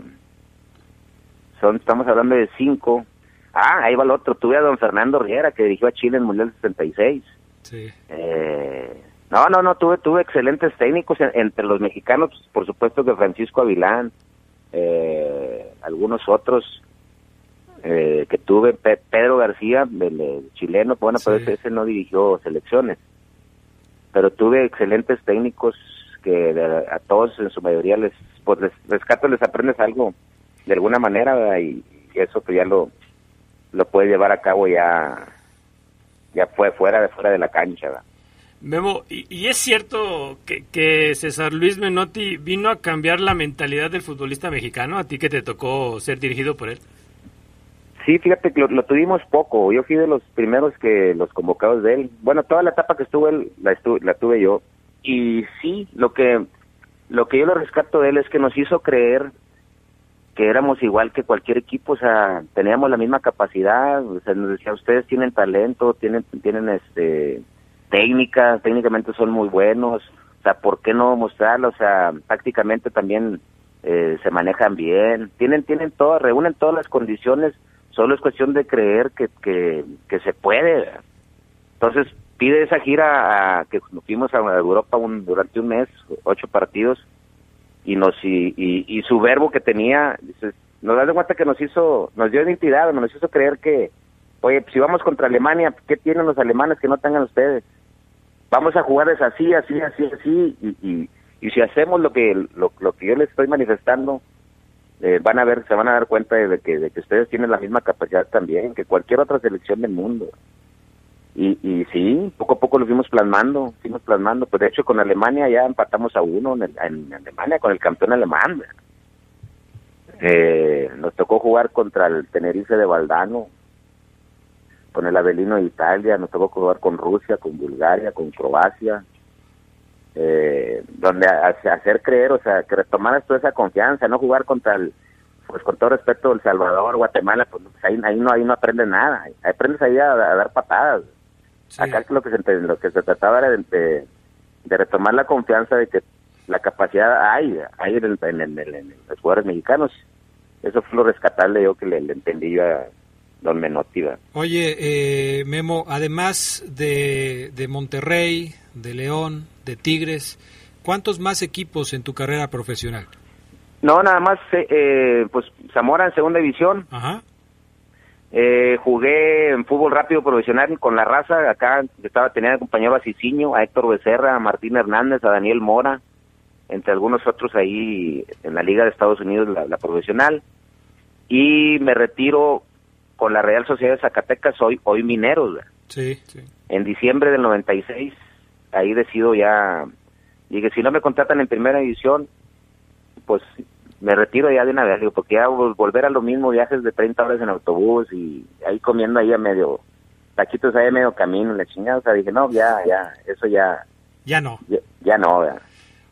son, estamos hablando de cinco, ah, ahí va el otro, tuve a don Fernando Riera que dirigió a Chile en el Mundial 66, Sí, eh, no, no, no, tuve, tuve excelentes técnicos en- entre los mexicanos, pues, por supuesto que Francisco Avilán, eh, algunos otros eh, que tuve, Pe- Pedro García, el, chileno, bueno, pero Sí. ese, ese no dirigió selecciones, pero tuve excelentes técnicos que a todos en su mayoría les, pues les rescato, les aprendes algo de alguna manera ¿verdad? y, eso que ya lo, lo puedes llevar a cabo ya ya fue fuera de fuera de la cancha ¿verdad? Memo, ¿y, y es cierto que, César Luis Menotti vino a cambiar la mentalidad del futbolista mexicano? ¿A ti que te tocó ser dirigido por él? Sí, fíjate que lo, lo tuvimos poco. Yo fui de los primeros que los convocados de él. Bueno, toda la etapa que estuvo él la, estu- la tuve yo. Y sí, lo que lo que yo lo rescato de él es que nos hizo creer que éramos igual que cualquier equipo, o sea, teníamos la misma capacidad, o sea, nos decía, ustedes tienen talento, tienen tienen este técnica, técnicamente son muy buenos, o sea, ¿por qué no mostrarlo? O sea, tácticamente también eh, se manejan bien, tienen tienen todo, reúnen todas las condiciones, solo es cuestión de creer que, que, se puede. Entonces pide esa gira a, que nos fuimos a Europa un, durante un mes, ocho partidos, y nos y, y, su verbo que tenía, dices, nos das de cuenta que nos hizo, nos dio identidad, nos hizo creer que, oye, si vamos contra Alemania, ¿qué tienen los alemanes que no tengan ustedes? Vamos a jugarles así, así, así, así, y, y, y si hacemos lo que lo, lo que yo les estoy manifestando, eh, van a ver, se van a dar cuenta de que, de que ustedes tienen la misma capacidad también que cualquier otra selección del mundo. Y, y sí, poco a poco lo fuimos plasmando, fuimos plasmando. Pues de hecho con Alemania ya empatamos a uno en, el- en Alemania con el campeón alemán. Eh, nos tocó jugar contra el Tenerife de Valdano, con el Avelino de Italia, nos tocó jugar con Rusia, con Bulgaria, con Croacia, eh, donde a- a- hacer creer, o sea, que retomaras toda esa confianza, no jugar contra el, pues con todo respeto, El Salvador, Guatemala, pues ahí, ahí no ahí no aprendes nada, ahí aprendes ahí a, a dar patadas. sí. Acá lo que se lo que se trataba era de, de- de retomar la confianza de que la capacidad hay, hay en, el- en el- en el- en los jugadores mexicanos. Eso fue lo rescatable yo que le, le entendí yo a don Menotti. ¿verdad? Oye, eh, Memo, además de, de Monterrey, de León, de Tigres, ¿cuántos más equipos en tu carrera profesional? No, nada más, eh, eh, pues Zamora en segunda división. Ajá. Eh, jugué en fútbol rápido profesional con la raza. Acá estaba tenía de compañero a Cicinho, a Héctor Becerra, a Martín Hernández, a Daniel Mora, entre algunos otros ahí en la Liga de Estados Unidos, la, la profesional. Y me retiro con la Real Sociedad de Zacatecas, hoy, hoy mineros. ¿verdad? Sí, sí. En diciembre del 96, ahí decido ya. Dije, si no me contratan en primera división, pues me retiro ya de una vez, digo, porque ya vol- volver a lo mismo, viajes de 30 horas en autobús y ahí comiendo ahí a medio, taquitos ahí a medio camino, la chingada, o sea, dije, no, ya, ya, eso ya, Ya no. ya, ya no, ¿verdad?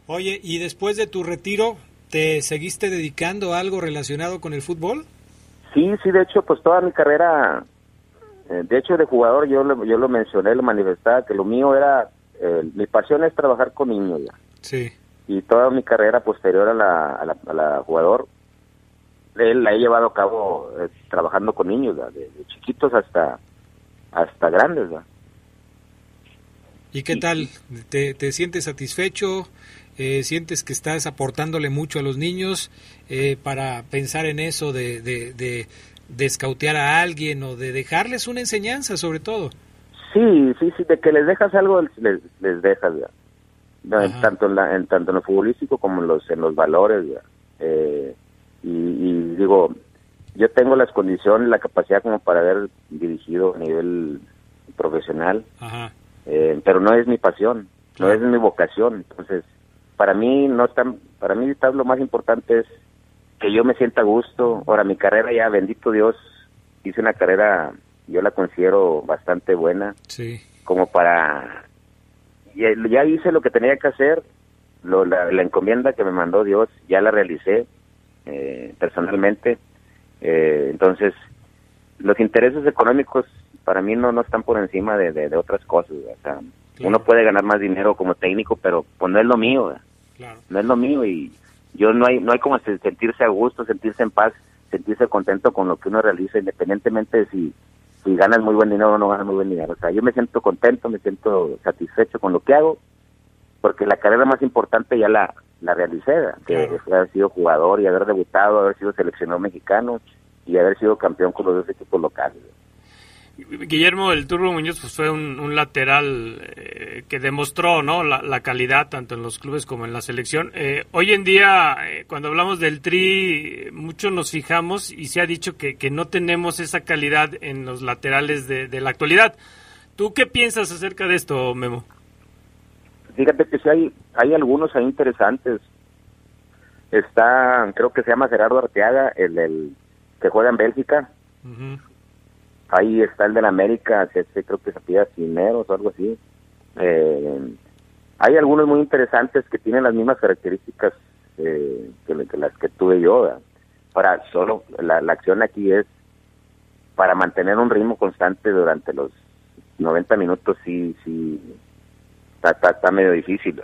Oye, ¿y después de tu retiro, te seguiste dedicando a algo relacionado con el fútbol? Sí, sí, de hecho, pues toda mi carrera, eh, de hecho, de jugador, yo lo, yo lo mencioné, lo manifestaba, que lo mío era, eh, mi pasión es trabajar con niños, ¿verdad? Sí. y toda mi carrera posterior a la, a la, a la jugador, él la he llevado a cabo eh, trabajando con niños, de, de chiquitos hasta hasta grandes. ¿verdad? ¿Y qué tal? ¿Te, te sientes satisfecho? Eh, ¿Sientes que estás aportándole mucho a los niños eh, para pensar en eso de, de, de, de escautear a alguien o de dejarles una enseñanza sobre todo? Sí, sí, sí, de que les dejas algo, les, les dejas. No, en tanto en, la, en tanto en lo futbolístico como en los en los valores. Eh, y, y digo yo tengo las condiciones la capacidad como para haber dirigido a nivel profesional Ajá. eh, pero no es mi pasión, no es mi vocación. Entonces, para mí no está, para mí está lo más importante es que yo me sienta a gusto. Ahora mi carrera ya, bendito Dios, hice una carrera, yo la considero bastante buena, Sí. como para ya, ya hice lo que tenía que hacer, lo, la, la encomienda que me mandó Dios, ya la realicé eh, personalmente. Eh, entonces, los intereses económicos para mí no, no están por encima de, de, de otras cosas. O sea, Claro. Uno puede ganar más dinero como técnico, pero pues no es lo mío. no es lo mío y yo no hay no hay como se- sentirse a gusto, sentirse en paz, sentirse contento con lo que uno realiza, independientemente de si si ganas muy buen dinero o no ganas muy buen dinero. O sea, yo me siento contento, me siento satisfecho con lo que hago, porque la carrera más importante ya la la realicé, que Claro. haber sido jugador y haber debutado, haber sido seleccionado mexicano y haber sido campeón con los dos equipos locales. Guillermo el Turbo Muñoz pues, fue un, un lateral eh, que demostró ¿no? la, la calidad tanto en los clubes como en la selección. Eh, hoy en día, eh, cuando hablamos del Tri, mucho nos fijamos y se ha dicho que, que no tenemos esa calidad en los laterales de, de la actualidad. ¿Tú qué piensas acerca de esto, Memo? Fíjate que sí hay, hay algunos ahí interesantes. Está, creo que se llama Gerardo Arteaga, el, el que juega en Bélgica. Ujú. Ahí está el del América, que ese creo que se pide Cineros o algo así. Eh, hay algunos muy interesantes que tienen las mismas características eh, que, las que tuve yo. Ahora, solo la, la acción aquí es para mantener un ritmo constante durante los 90 minutos, sí, sí, está, está, está medio difícil.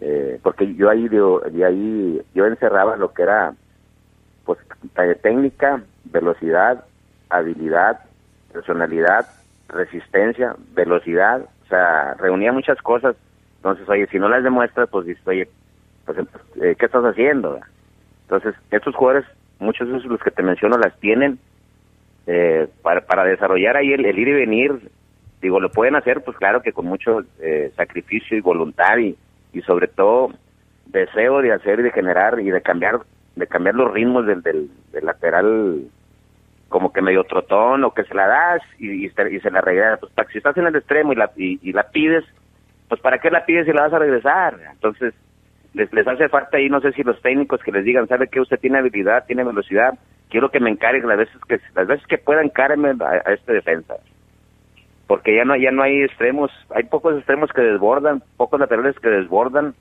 Eh, porque yo ahí, yo ahí yo encerraba lo que era pues técnica, velocidad, habilidad, personalidad, resistencia, velocidad, o sea, reunía muchas cosas. Entonces, oye, si no las demuestras, pues oye, pues, eh, ¿qué estás haciendo? Entonces, estos jugadores, muchos de los que te menciono, las tienen eh, para, para desarrollar ahí el, ir y venir. Digo, lo pueden hacer, pues claro que con mucho eh, sacrificio y voluntad y, y sobre todo deseo de hacer y de generar y de cambiar de cambiar los ritmos del, del lateral como que medio trotón o que se la das y, y, y se la regresa. Pues si estás en el extremo y la, y, la pides, pues para qué la pides si la vas a regresar. Entonces les, les hace falta ahí, no sé si los técnicos que les digan, ¿sabe que usted tiene habilidad, tiene velocidad? Quiero que me encarguen las veces que las veces que pueda encárgueme a, a este defensa. Porque ya no ya no hay extremos, hay pocos extremos que desbordan, pocos laterales que desbordan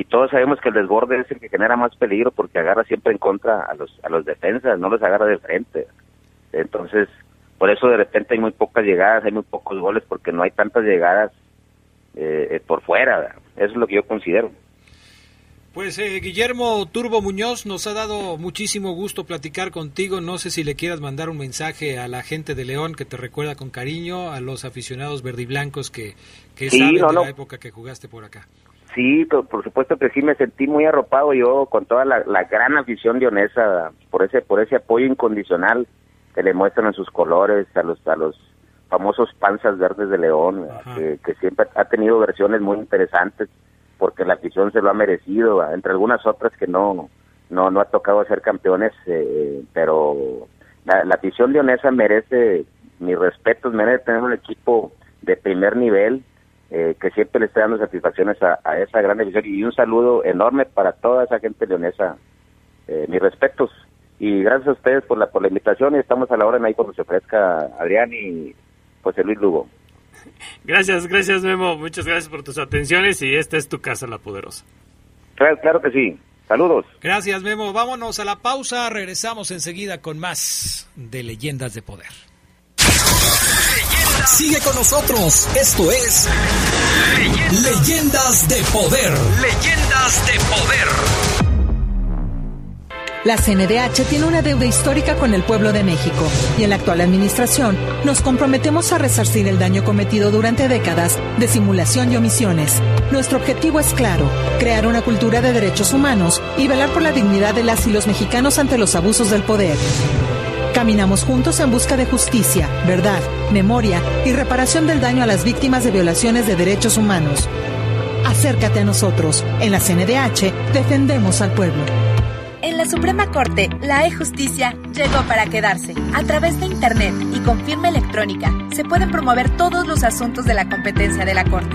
y todos sabemos que el desborde es el que genera más peligro porque agarra siempre en contra a los a los defensas, no los agarra de frente. Entonces, por eso de repente hay muy pocas llegadas, hay muy pocos goles porque no hay tantas llegadas eh, por fuera. Eso es lo que yo considero. Pues eh, Guillermo Turbo Muñoz, nos ha dado muchísimo gusto platicar contigo. No sé si le quieras mandar un mensaje a la gente de León que te recuerda con cariño, a los aficionados verdiblancos que, que Sí, saben no, de no. la época que jugaste por acá. Sí, por, por supuesto que sí, me sentí muy arropado yo con toda la, la gran afición de Onesa por ese por ese apoyo incondicional que le muestran en sus colores a los a los famosos panzas verdes de León, que, que siempre ha tenido versiones muy interesantes porque la afición se lo ha merecido, entre algunas otras que no no no ha tocado ser campeones, eh, pero la, la afición de Onesa merece mis respetos, merece tener un equipo de primer nivel eh, que siempre le está dando satisfacciones a, a esa gran afición y un saludo enorme para toda esa gente leonesa. Eh, mis respetos y gracias a ustedes por la, por la invitación y estamos a la hora ahí cuando se ofrezca Adrián y José Luis Lugo. Gracias, gracias Memo, muchas gracias por tus atenciones y esta es tu casa, La Poderosa. Claro, claro que sí. Saludos. Gracias, Memo. Vámonos a la pausa. Regresamos enseguida con más de Leyendas de Poder. Sigue con nosotros. Esto es Leyendas de Poder. Leyendas de poder. La CNDH tiene una deuda histórica con el pueblo de México y en la actual administración nos comprometemos a resarcir el daño cometido durante décadas de simulación y omisiones. Nuestro objetivo es claro, crear una cultura de derechos humanos y velar por la dignidad de las y los mexicanos ante los abusos del poder. Caminamos juntos en busca de justicia, verdad, memoria y reparación del daño a las víctimas de violaciones de derechos humanos. Acércate a nosotros. En la CNDH defendemos al pueblo. En la Suprema Corte, la e-justicia llegó para quedarse. A través de Internet y con firma electrónica, se pueden promover todos los asuntos de la competencia de la Corte.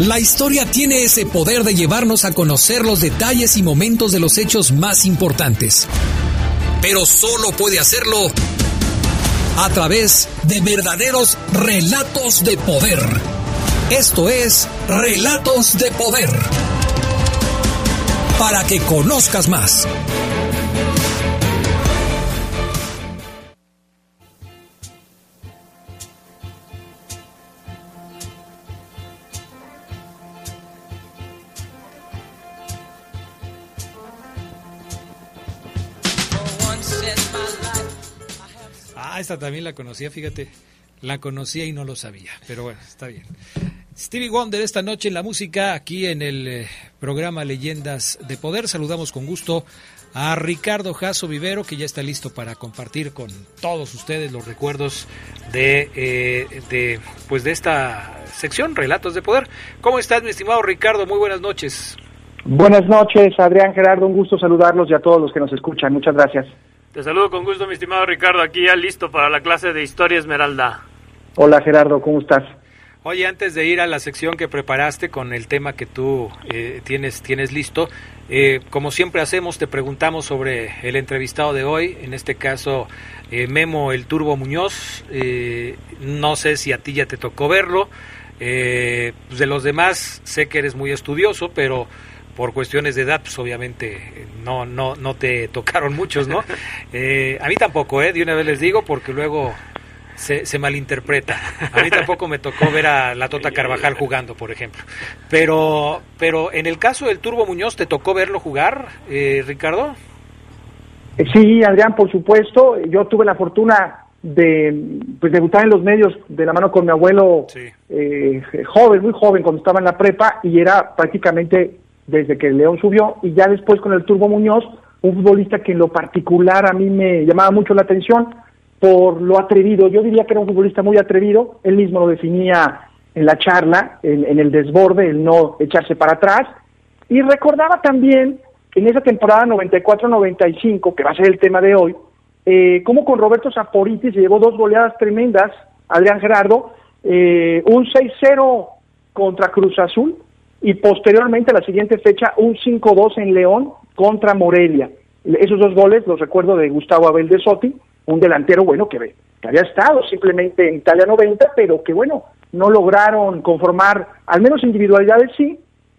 La historia tiene ese poder de llevarnos a conocer los detalles y momentos de los hechos más importantes. Pero solo puede hacerlo a través de verdaderos relatos de poder. Esto es Relatos de Poder. Para que conozcas más. Esta también la conocía, fíjate. La conocía y no lo sabía, pero bueno, está bien. Stevie Wonder esta noche en la música, aquí en el eh, programa Leyendas de Poder. Saludamos con gusto a Ricardo Jasso Vivero, que ya está listo para compartir con todos ustedes los recuerdos de, eh, de, pues de esta sección, Relatos de Poder. ¿Cómo estás, mi estimado Ricardo? Muy buenas noches. Buenas noches, Adrián Gerardo, un gusto saludarlos y a todos los que nos escuchan. Muchas gracias. Te saludo con gusto, mi estimado Ricardo, aquí ya listo para la clase de Historia Esmeralda. Hola Gerardo, ¿cómo estás? Oye, antes de ir a la sección que preparaste con el tema que tú eh, tienes, tienes listo, eh, como siempre hacemos, te preguntamos sobre el entrevistado de hoy, en este caso eh, Memo el Turbo Muñoz. Eh, no sé si a ti ya te tocó verlo. Eh, pues de los demás sé que eres muy estudioso, pero por cuestiones de edad, pues obviamente no, no, no te tocaron muchos, ¿no? Eh, a mí tampoco, ¿eh? De una vez les digo, porque luego se, se malinterpreta. A mí tampoco me tocó ver a la Tota Carvajal jugando, por ejemplo. Pero, pero en el caso del Turbo Muñoz, ¿te tocó verlo jugar, eh, Ricardo? Eh, Sí, Adrián, por supuesto. Yo tuve la fortuna de pues, debutar en los medios de la mano con mi abuelo eh, joven, muy joven, cuando estaba en la prepa, y era prácticamente desde que León subió, y ya después con el Turbo Muñoz, un futbolista que en lo particular a mí me llamaba mucho la atención por lo atrevido. Yo diría que era un futbolista muy atrevido, él mismo lo definía en la charla, en, en el desborde, el no echarse para atrás, y recordaba también en esa temporada 94-95, que va a ser el tema de hoy, eh, cómo con Roberto Saporiti se llevó dos goleadas tremendas, Adrián Gerardo, eh, un 6-0 contra Cruz Azul, y posteriormente a la siguiente fecha un 5-2 en León contra Morelia. Esos dos goles los recuerdo de Gustavo Abel de Sotti, un delantero bueno que, que había estado simplemente en Italia 90, pero que bueno, no lograron conformar, al menos individualidades sí,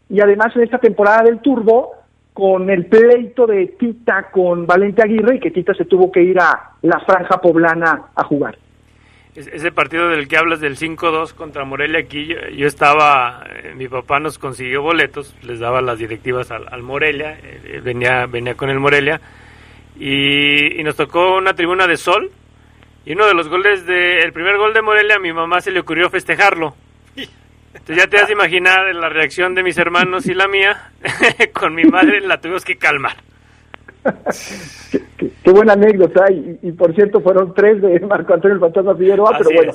y además en esta temporada del Turbo, con el pleito de Tita con Valente Aguirre y que Tita se tuvo que ir a la franja poblana a jugar. Ese partido del que hablas del 5-2 contra Morelia, aquí yo, estaba, eh, mi papá nos consiguió boletos, les daba las directivas al, Morelia, eh, venía, venía con el Morelia, y, nos tocó una tribuna de sol, y uno de los goles, de, el primer gol de Morelia, a mi mamá se le ocurrió festejarlo. Entonces ya te vas a imaginar la reacción de mis hermanos y la mía, con mi madre la tuvimos que calmar qué, buena anécdota, y, por cierto fueron tres de Marco Antonio el Fantasma Figueroa, pero bueno,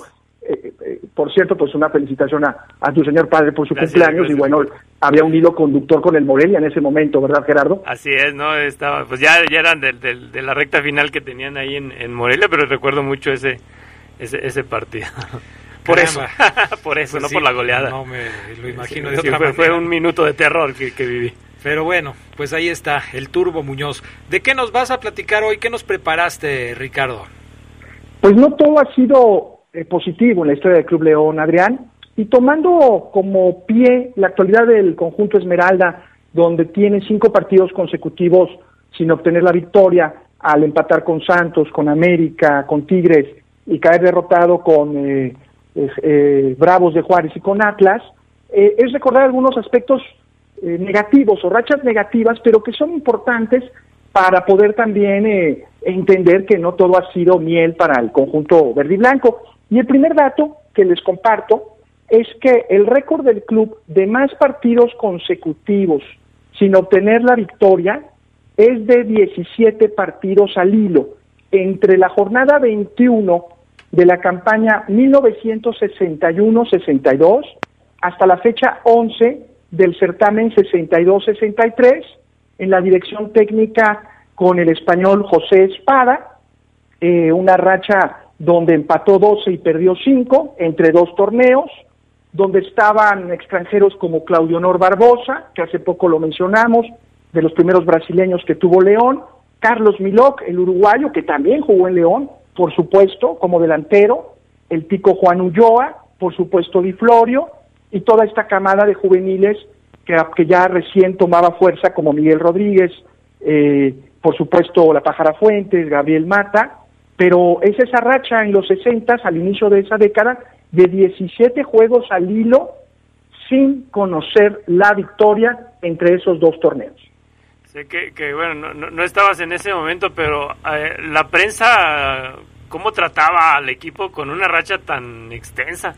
eh, eh, por cierto, pues una felicitación a, tu señor padre por su cumpleaños, y bueno, había un hilo conductor con el Morelia en ese momento, ¿verdad Gerardo? Así es, ¿no? Estaba, pues ya, ya eran de, de, la recta final que tenían ahí en, Morelia, pero recuerdo mucho ese, ese, ese partido. Por eso, por eso, pues no por la goleada. No me lo imagino de otra fue, fue, un minuto de terror que, que viví. Pero bueno, pues ahí está, el Turbo Muñoz. ¿De qué nos vas a platicar hoy? ¿Qué nos preparaste, Ricardo? Pues no todo ha sido eh, positivo en la historia del Club León, Adrián. Y tomando como pie la actualidad del conjunto Esmeralda, donde tiene cinco partidos consecutivos sin obtener la victoria, al empatar con Santos, con América, con Tigres y caer derrotado con eh, eh, Bravos de Juárez y con Atlas, es recordar algunos aspectos eh, negativos o rachas negativas, pero que son importantes para poder también eh, entender que no todo ha sido miel para el conjunto verde y blanco. Y el primer dato que les comparto es que el récord del club de más partidos consecutivos sin obtener la victoria es de 17 partidos al hilo. Entre la jornada 21 de la campaña 1961-62 hasta la fecha 11 del certamen 62-63 en la dirección técnica con el español José Espada, eh, una racha donde empató 12 y perdió 5 entre dos torneos, donde estaban extranjeros como Claudio Nor Barbosa, que hace poco lo mencionamos, de los primeros brasileños que tuvo León, Carlos Miloc, el uruguayo, que también jugó en León, por supuesto, como delantero, el tico Juan Ulloa, por supuesto Di Florio, y toda esta camada de juveniles que, que ya recién tomaba fuerza, como Miguel Rodríguez, eh, por supuesto La Pájara Fuentes, Gabriel Mata, pero es esa racha en los 60, al inicio de esa década, de 17 juegos al hilo sin conocer la victoria entre esos dos torneos. Sé que, bueno, no, no, estabas en ese momento, pero eh, la prensa, ¿cómo trataba al equipo con una racha tan extensa?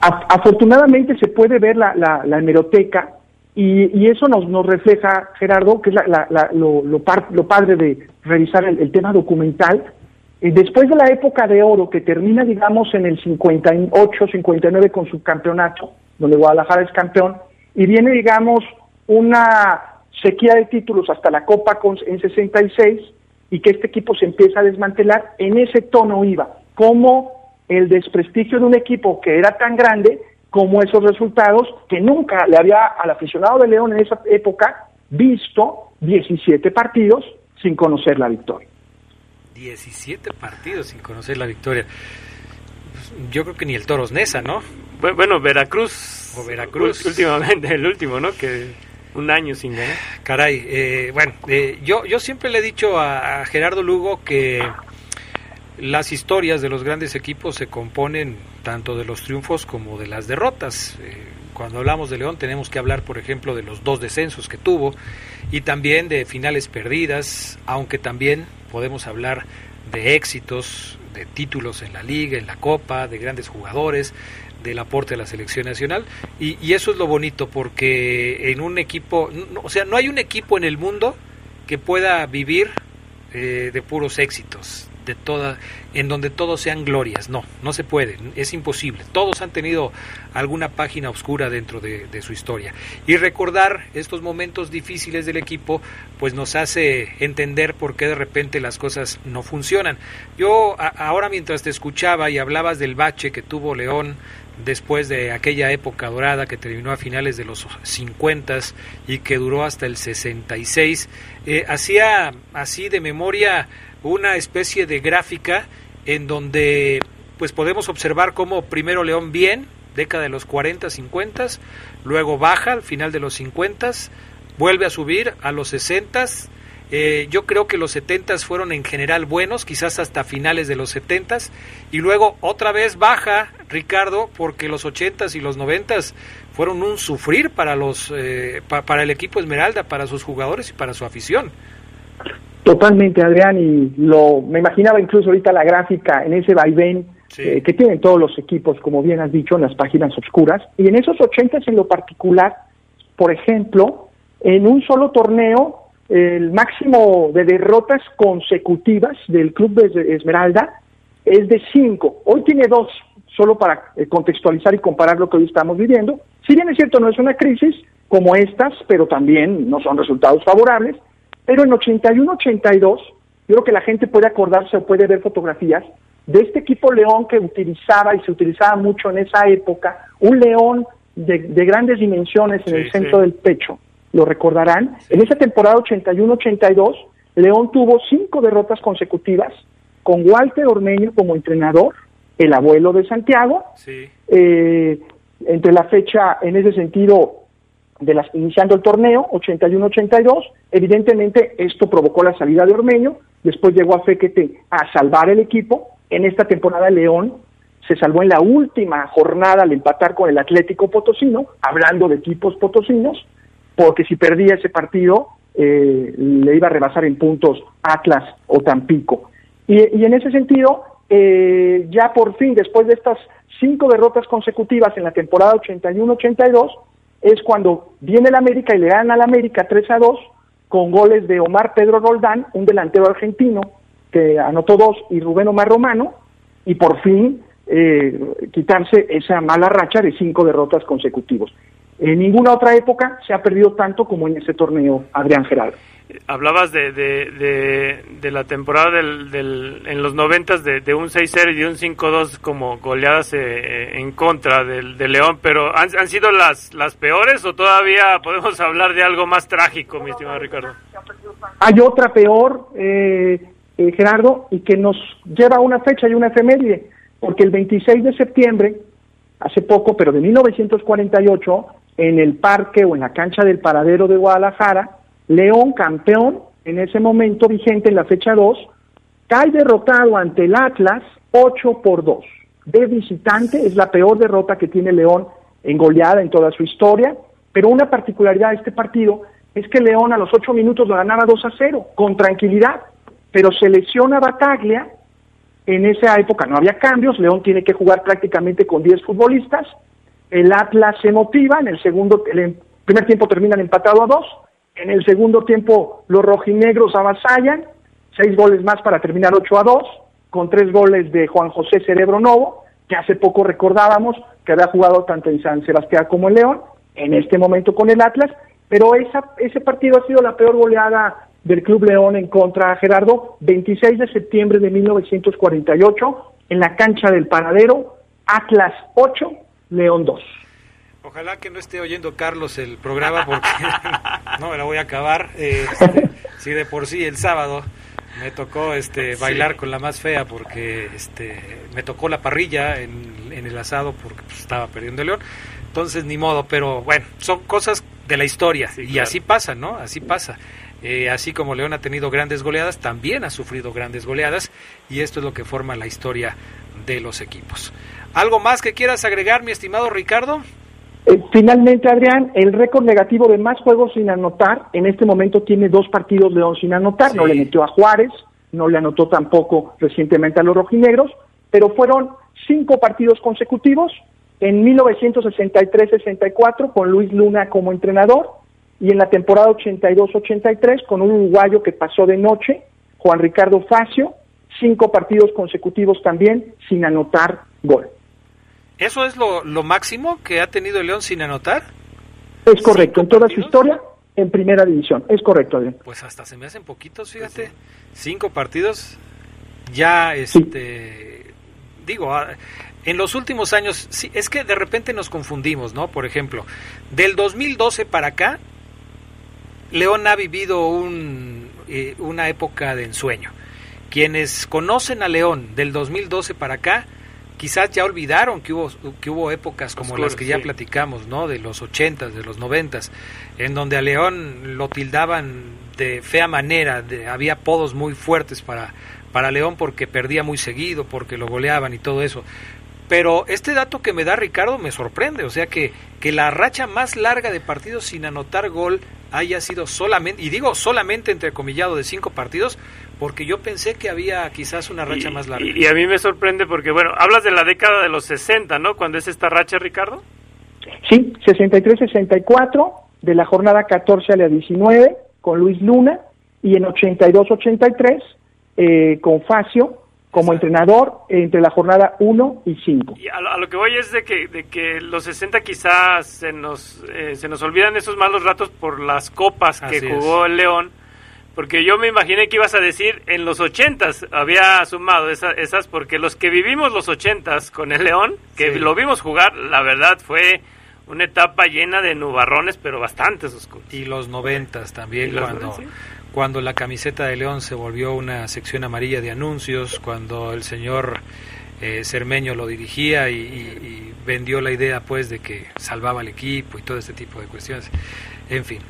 Afortunadamente se puede ver la, la, hemeroteca y, eso nos, nos refleja, Gerardo, que es lo, lo, padre de revisar el, tema documental. Eh, después de la época de oro, que termina, digamos, en el 58, 59 con su campeonato, donde Guadalajara es campeón, y viene, digamos, una sequía de títulos hasta la Copa en 66, y que este equipo se empieza a desmantelar, en ese tono iba. como el desprestigio de un equipo que era tan grande como esos resultados que nunca le había al aficionado de León en esa época visto 17 partidos sin conocer la victoria. 17 partidos sin conocer la victoria. Yo creo que ni el Toros Nesa, ¿no? Bueno, Veracruz. O Veracruz. Últimamente, el último, ¿no? Que un año sin ganar. Caray, eh, bueno, eh, yo, yo siempre le he dicho a Gerardo Lugo que las historias de los grandes equipos se componen tanto de los triunfos como de las derrotas. Eh, cuando hablamos de León tenemos que hablar, por ejemplo, de los dos descensos que tuvo y también de finales perdidas, aunque también podemos hablar de éxitos, de títulos en la liga, en la copa, de grandes jugadores, del aporte de la selección nacional y, eso es lo bonito porque en un equipo, o sea, no hay un equipo en el mundo que pueda vivir eh, de puros éxitos, de toda, en donde todos sean glorias. No, no se puede, es imposible. Todos han tenido alguna página oscura dentro de, su historia. Y recordar estos momentos difíciles del equipo, pues nos hace entender por qué de repente las cosas no funcionan. Yo ahora mientras te escuchaba y hablabas del bache que tuvo León después de aquella época dorada que terminó a finales de los 50 y que duró hasta el 66. Eh, hacía así de memoria una especie de gráfica en donde pues podemos observar cómo primero León bien, década de los 40, 50, luego baja al final de los 50, vuelve a subir a los 60, eh, yo creo que los 70 fueron en general buenos, quizás hasta finales de los 70 y luego otra vez baja Ricardo porque los 80 y los 90 fueron un sufrir para los eh, para el equipo Esmeralda, para sus jugadores y para su afición. Totalmente, Adrián, y lo me imaginaba incluso ahorita la gráfica en ese vaivén eh, que tienen todos los equipos, como bien has dicho, en las páginas oscuras. Y en esos 80 en lo particular, por ejemplo, en un solo torneo el máximo de derrotas consecutivas del club de Esmeralda es de cinco. Hoy tiene dos, solo para eh, contextualizar y comparar lo que hoy estamos viviendo. Si bien es cierto, no es una crisis como estas, pero también no son resultados favorables. Pero en 81-82, yo creo que la gente puede acordarse o puede ver fotografías de este equipo León que utilizaba y se utilizaba mucho en esa época, un León de, grandes dimensiones en el centro del pecho, lo recordarán. En esa temporada 81-82, León tuvo cinco derrotas consecutivas con Walter Ormeño como entrenador, el abuelo de Santiago. Eh, entre la fecha, en ese sentido, de las iniciando el torneo, 81-82, evidentemente esto provocó la salida de Ormeño, después llegó a Fequete a salvar el equipo. En esta temporada León se salvó en la última jornada al empatar con el Atlético Potosino, hablando de equipos potosinos, porque si perdía ese partido eh, le iba a rebasar en puntos Atlas o Tampico. Y, en ese sentido, eh, ya por fin, después de estas cinco derrotas consecutivas en la temporada 81-82, es cuando viene el América y le dan al América 3 a 2 con goles de Omar Pedro Roldán, un delantero argentino que anotó dos, y Rubén Omar Romano, y por fin eh, quitarse esa mala racha de cinco derrotas consecutivos. En ninguna otra época se ha perdido tanto como en ese torneo, Adrián Gerardo. Hablabas de, de, la temporada del, en los noventas de, de un 6-0 y de un 5-2 como goleadas eh, en contra del, de León, pero ¿han, ¿han, sido las, las peores o todavía podemos hablar de algo más trágico, mi estimado Ricardo? Hay otra peor, eh, eh, Gerardo, y que nos lleva a una fecha y una efeméride, porque el 26 de septiembre, hace poco, pero de 1948, en el parque o en la cancha del paradero de Guadalajara, León, campeón en ese momento vigente en la fecha 2, cae derrotado ante el Atlas 8 por 2. De visitante es la peor derrota que tiene León en goleada en toda su historia, pero una particularidad de este partido es que León a los 8 minutos lo ganaba 2 a 0, con tranquilidad, pero se lesiona Bataglia, en esa época no había cambios, León tiene que jugar prácticamente con 10 futbolistas, el Atlas se motiva, en el segundo, el primer tiempo terminan empatado a dos, en el segundo tiempo los rojinegros avasallan, seis goles más para terminar 8 a 2, con tres goles de Juan José Cerebro Novo, que hace poco recordábamos que había jugado tanto en San Sebastián como en León, en este momento con el Atlas, pero esa, ese partido ha sido la peor goleada del Club León en contra Gerardo, 26 de septiembre de 1948, en la cancha del Paradero, Atlas 8, León 2. Ojalá que no esté oyendo Carlos el programa porque no me la voy a acabar. Este, si de por sí el sábado me tocó este bailar con la más fea porque este me tocó la parrilla en, el asado porque pues, estaba perdiendo el león. Entonces ni modo, pero bueno, son cosas de la historia y así pasa, ¿no? Así pasa. Eh, así como León ha tenido grandes goleadas, también ha sufrido grandes goleadas y esto es lo que forma la historia de los equipos. ¿Algo más que quieras agregar, mi estimado Ricardo? Eh, finalmente, Adrián, el récord negativo de más juegos sin anotar, en este momento tiene dos partidos León sin anotar, no le metió a Juárez, no le anotó tampoco recientemente a los rojinegros, pero fueron cinco partidos consecutivos en 1963-64 con Luis Luna como entrenador y en la temporada 82-83 con un uruguayo que pasó de noche, Juan Ricardo Facio, cinco partidos consecutivos también sin anotar gol. ¿Eso es lo, máximo que ha tenido el León sin anotar? Es correcto, en toda su historia en primera división. Es correcto, Adrián. Pues hasta se me hacen poquitos, fíjate. Cinco partidos ya, este, digo, ah, en los últimos años, sí, es que de repente nos confundimos, ¿no? Por ejemplo, del 2012 para acá, León ha vivido un, eh, una época de ensueño. Quienes conocen a León del 2012 para acá, quizás ya olvidaron que hubo, que hubo épocas como las que ya platicamos, ¿no? De los 80, de los 90, en donde a León lo tildaban de fea manera, de, había apodos muy fuertes para, para León porque perdía muy seguido, porque lo goleaban y todo eso. Pero este dato que me da Ricardo me sorprende, o sea que, que la racha más larga de partidos sin anotar gol haya sido solamente, y digo solamente entrecomillado de cinco partidos, porque yo pensé que había quizás una racha más larga. Y, a mí me sorprende porque, bueno, hablas de la década de los 60, ¿no? ¿Cuándo es esta racha, Ricardo? Sí, 63-64, de la jornada 14 a la 19, con Luis Luna, y en 82-83, eh, con Facio, como entrenador entre la jornada 1 y 5. Y a lo, que voy es de que, de que los 60 quizás se nos, eh, se nos olvidan esos malos ratos por las copas que jugó el León, porque yo me imaginé que ibas a decir en los 80 había sumado esas, porque los que vivimos los 80 con el León, que lo vimos jugar, la verdad fue una etapa llena de nubarrones, pero bastante oscuros. Y los 90 también, cuando cuando la camiseta de León se volvió una sección amarilla de anuncios, cuando el señor eh, Cermeño lo dirigía y, vendió la idea pues de que salvaba al equipo y todo este tipo de cuestiones. En fin.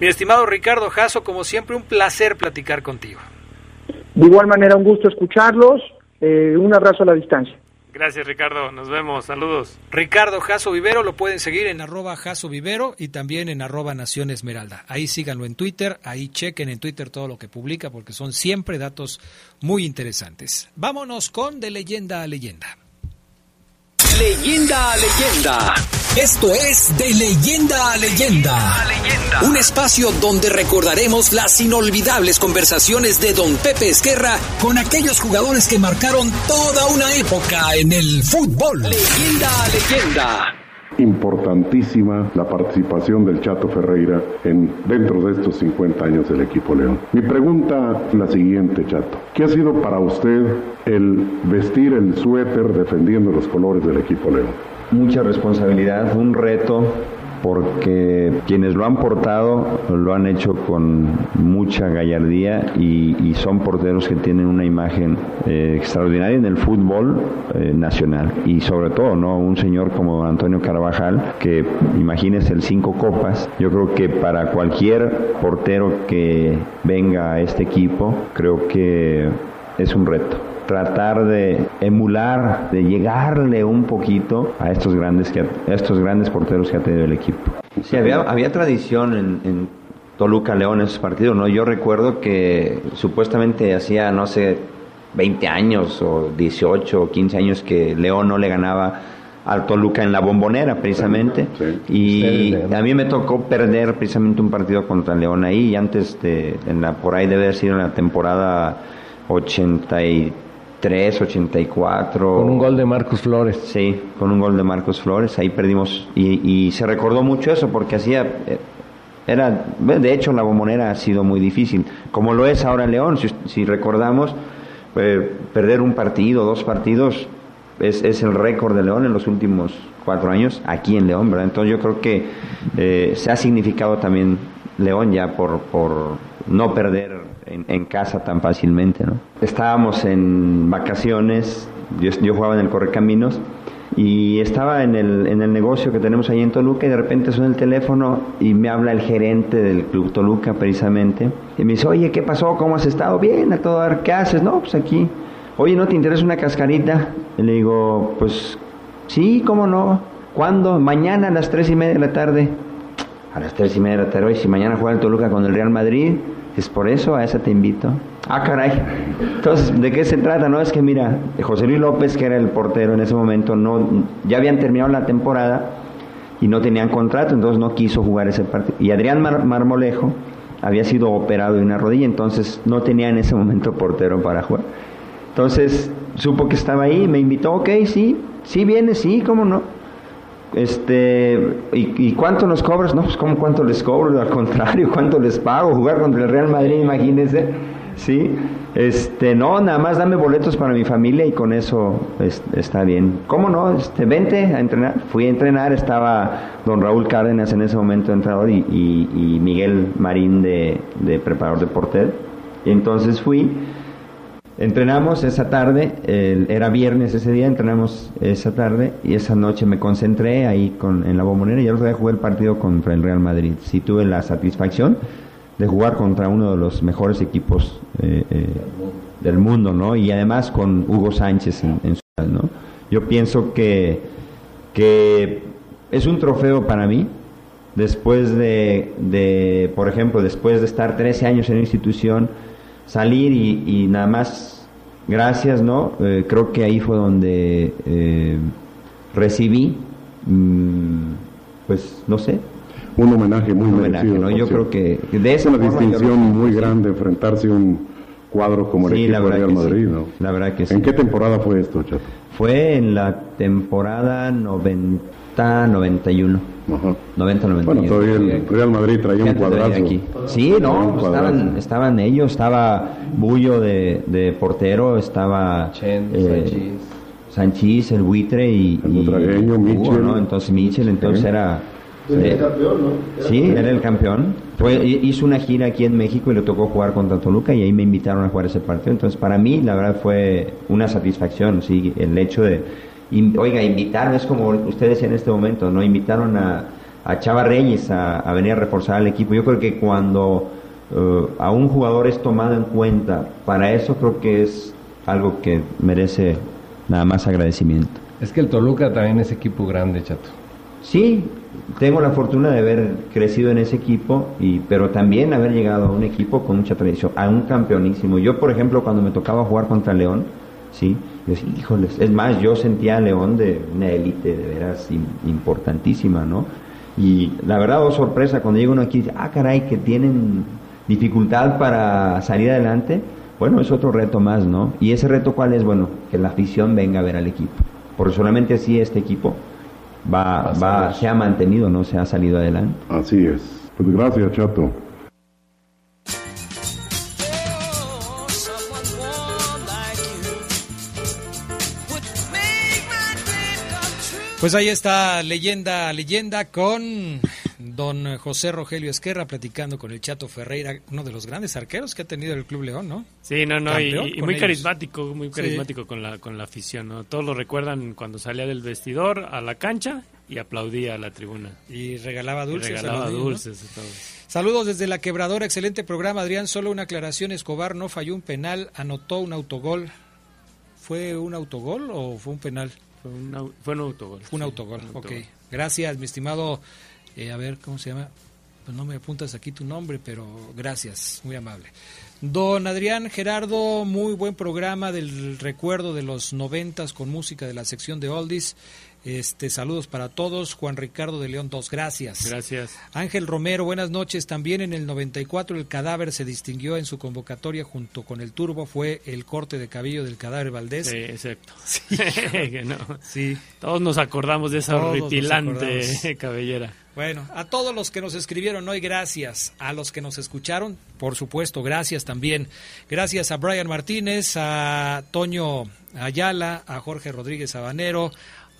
Mi estimado Ricardo Jasso, como siempre, un placer platicar contigo. De igual manera, un gusto escucharlos. Eh, un abrazo a la distancia. Gracias, Ricardo. Nos vemos. Saludos. Ricardo Jaso Vivero lo pueden seguir en arroba Jaso Vivero y también en arroba Nación Esmeralda. Ahí síganlo en Twitter, ahí chequen en Twitter todo lo que publica porque son siempre datos muy interesantes. Vámonos con de leyenda a leyenda. Leyenda a leyenda. Esto es De Leyenda a Leyenda. Un espacio donde recordaremos las inolvidables conversaciones de Don Pepe Esquerra con aquellos jugadores que marcaron toda una época en el fútbol. Leyenda a leyenda importantísima la participación del Chato Ferreira en, dentro de estos 50 años del equipo León. Mi pregunta es la siguiente, Chato. ¿Qué ha sido para usted el vestir el suéter defendiendo los colores del equipo León? Mucha responsabilidad, un reto, porque quienes lo han portado lo han hecho con mucha gallardía y, son porteros que tienen una imagen eh, extraordinaria en el fútbol eh, nacional. Y sobre todo no un señor como Antonio Carvajal que imagínese el cinco copas yo creo que para cualquier portero que venga a este equipo creo que es un reto tratar de emular, de llegarle un poquito a estos grandes, que, estos grandes porteros que ha tenido el equipo. Sí, había, había tradición en, Toluca León en esos partidos, ¿no? Yo recuerdo que supuestamente hacía, no sé, 20 años o 18 o 15 años que León no le ganaba al Toluca en la bombonera precisamente y a mí me tocó perder precisamente un partido contra León ahí y antes de en la por ahí debe haber sido en la temporada 83 84. Con un gol de Marcos Flores. Sí, con un gol de Marcos Flores. Ahí perdimos. Y, se recordó mucho eso porque hacía. Eh, era, de hecho, la bombonera ha sido muy difícil. Como lo es ahora León, si, recordamos, eh, perder un partido, dos partidos, es, es el récord de León en los últimos cuatro años aquí en León, ¿verdad? Entonces yo creo que eh, se ha significado también León ya por, por no perder en, casa tan fácilmente. ¿no? Estábamos en vacaciones, yo, yo jugaba en el Correcaminos y estaba en el, en el negocio que tenemos ahí en Toluca y de repente suena el teléfono y me habla el gerente del Club Toluca precisamente y me dice, oye, ¿qué pasó? ¿Cómo has estado? Bien, a todo dar, ¿qué haces? No, pues aquí. Oye, ¿no te interesa una cascarita? Y le digo, pues sí, ¿cómo no? ¿Cuándo? Mañana a las tres y media de la tarde. A las tres y media de la tarde, hoy si mañana juega el Toluca con el Real Madrid, es por eso, a esa te invito. Ah, caray. Entonces, ¿de qué se trata? No es que mira, José Luis López, que era el portero en ese momento, no, ya habían terminado la temporada y no tenían contrato, entonces no quiso jugar ese partido. Y Adrián Marmolejo había sido operado de una rodilla, entonces no tenía en ese momento portero para jugar. Entonces supo que estaba ahí, me invitó, ok, sí, sí viene, sí, cómo no este, ¿y, cuánto nos cobras? No, pues como cuánto les cobro, al contrario, cuánto les pago, jugar contra el Real Madrid, imagínense. Sí, este, no, nada más dame boletos para mi familia y con eso está bien. ¿Cómo no? Este, vente a entrenar. Fui a entrenar, estaba don Raúl Cárdenas en ese momento entrenador y, y, Miguel Marín de, de, preparador de porter. Y entonces fui, entrenamos esa tarde, era viernes ese día, entrenamos esa tarde y esa noche me concentré ahí con, en la bombonera y ya otro día jugué el partido contra el Real Madrid. Sí tuve la satisfacción de jugar contra uno de los mejores equipos eh, eh, del mundo, ¿no? Y además con Hugo Sánchez en, su ¿no? Yo pienso que, que es un trofeo para mí, después de, por ejemplo, después de estar 13 años en la institución, salir y, nada más, gracias, ¿no? Eh, creo que ahí fue donde recibí, mm, pues, no sé, un homenaje muy un merecido. Yo creo que de esa una distinción muy grande enfrentarse a un cuadro como el equipo Real Madrid, ¿no? La verdad que sí. ¿En qué temporada fue esto, Chato? Fue en la temporada 90 91. Ajá. 90 91. Bueno, todavía el Real Madrid traía un cuadrazo. Aquí. Sí, no, estaban, estaban ellos, estaba Bullo de, de portero, estaba Chen, eh, Sanchís. el buitre y, el Michel. ¿no? Entonces Michel, entonces era era campeón, ¿no? sí, era el campeón. Fue, hizo una gira aquí en México y le tocó jugar contra Toluca y ahí me invitaron a jugar ese partido. Entonces, para mí, la verdad, fue una satisfacción, sí, el hecho de, oiga, invitarme, es como ustedes en este momento, ¿no? Invitaron a, a Chava Reyes a, venir a reforzar al equipo. Yo creo que cuando uh, a un jugador es tomado en cuenta, para eso creo que es algo que merece nada más agradecimiento. Es que el Toluca también es equipo grande, chato. Sí, tengo la fortuna de haber crecido en ese equipo, y, pero también haber llegado a un equipo con mucha tradición, a un campeonísimo. Yo, por ejemplo, cuando me tocaba jugar contra León, ¿sí? Yo decía, híjoles, es más, yo sentía a León de una élite de veras importantísima, ¿no? Y la verdad, oh, sorpresa, cuando llega uno aquí, dice, ah, caray, que tienen dificultad para salir adelante, bueno, es otro reto más, ¿no? Y ese reto, ¿cuál es? Bueno, que la afición venga a ver al equipo, porque solamente así este equipo va, va, se ha mantenido, no se ha salido adelante. Así es. Pues gracias, Chato. Pues ahí está leyenda, leyenda con don José Rogelio Esquerra platicando con el Chato Ferreira, uno de los grandes arqueros que ha tenido el Club León, ¿no? Sí, no, no, y, muy carismático, muy carismático con la con la afición, ¿no? Todos lo recuerdan cuando salía del vestidor a la cancha y aplaudía a la tribuna. Y regalaba dulces. regalaba dulces Saludos desde la quebradora, excelente programa, Adrián. Solo una aclaración, Escobar no falló un penal, anotó un autogol. ¿Fue un autogol o fue un penal? Fue un, fue un autogol. un autogol, ok. Gracias, mi estimado eh, a ver, ¿cómo se llama? Pues no me apuntas aquí tu nombre, pero gracias, muy amable. Don Adrián Gerardo, muy buen programa del recuerdo de los noventas con música de la sección de Oldies. Este, saludos para todos. Juan Ricardo de León 2, gracias. Gracias. Ángel Romero, buenas noches. También en el 94 el cadáver se distinguió en su convocatoria junto con el turbo. Fue el corte de cabello del cadáver Valdés. Sí, exacto. Sí. Todos nos acordamos de esa horripilante cabellera. Bueno, a todos los que nos escribieron hoy, gracias. A los que nos escucharon, por supuesto, gracias también. Gracias a Brian Martínez, a Toño Ayala, a Jorge Rodríguez Sabanero,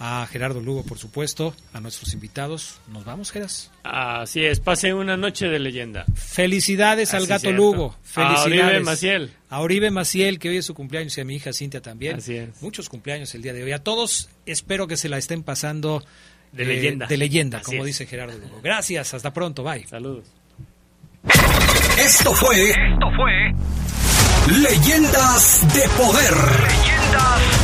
a Gerardo Lugo, por supuesto, a nuestros invitados. ¿Nos vamos, Geras? Así es, pase una noche de leyenda. Felicidades al gato Lugo. Felicidades. A Oribe Maciel. A Oribe Maciel, que hoy es su cumpleaños, y a mi hija Cintia también. Así es. Muchos cumpleaños el día de hoy. A todos, espero que se la estén pasando de eh, leyenda. De leyenda, como dice Gerardo Lugo. Gracias, hasta pronto, bye. Saludos. Esto fue. Esto fue. Leyendas de poder. Leyendas de poder.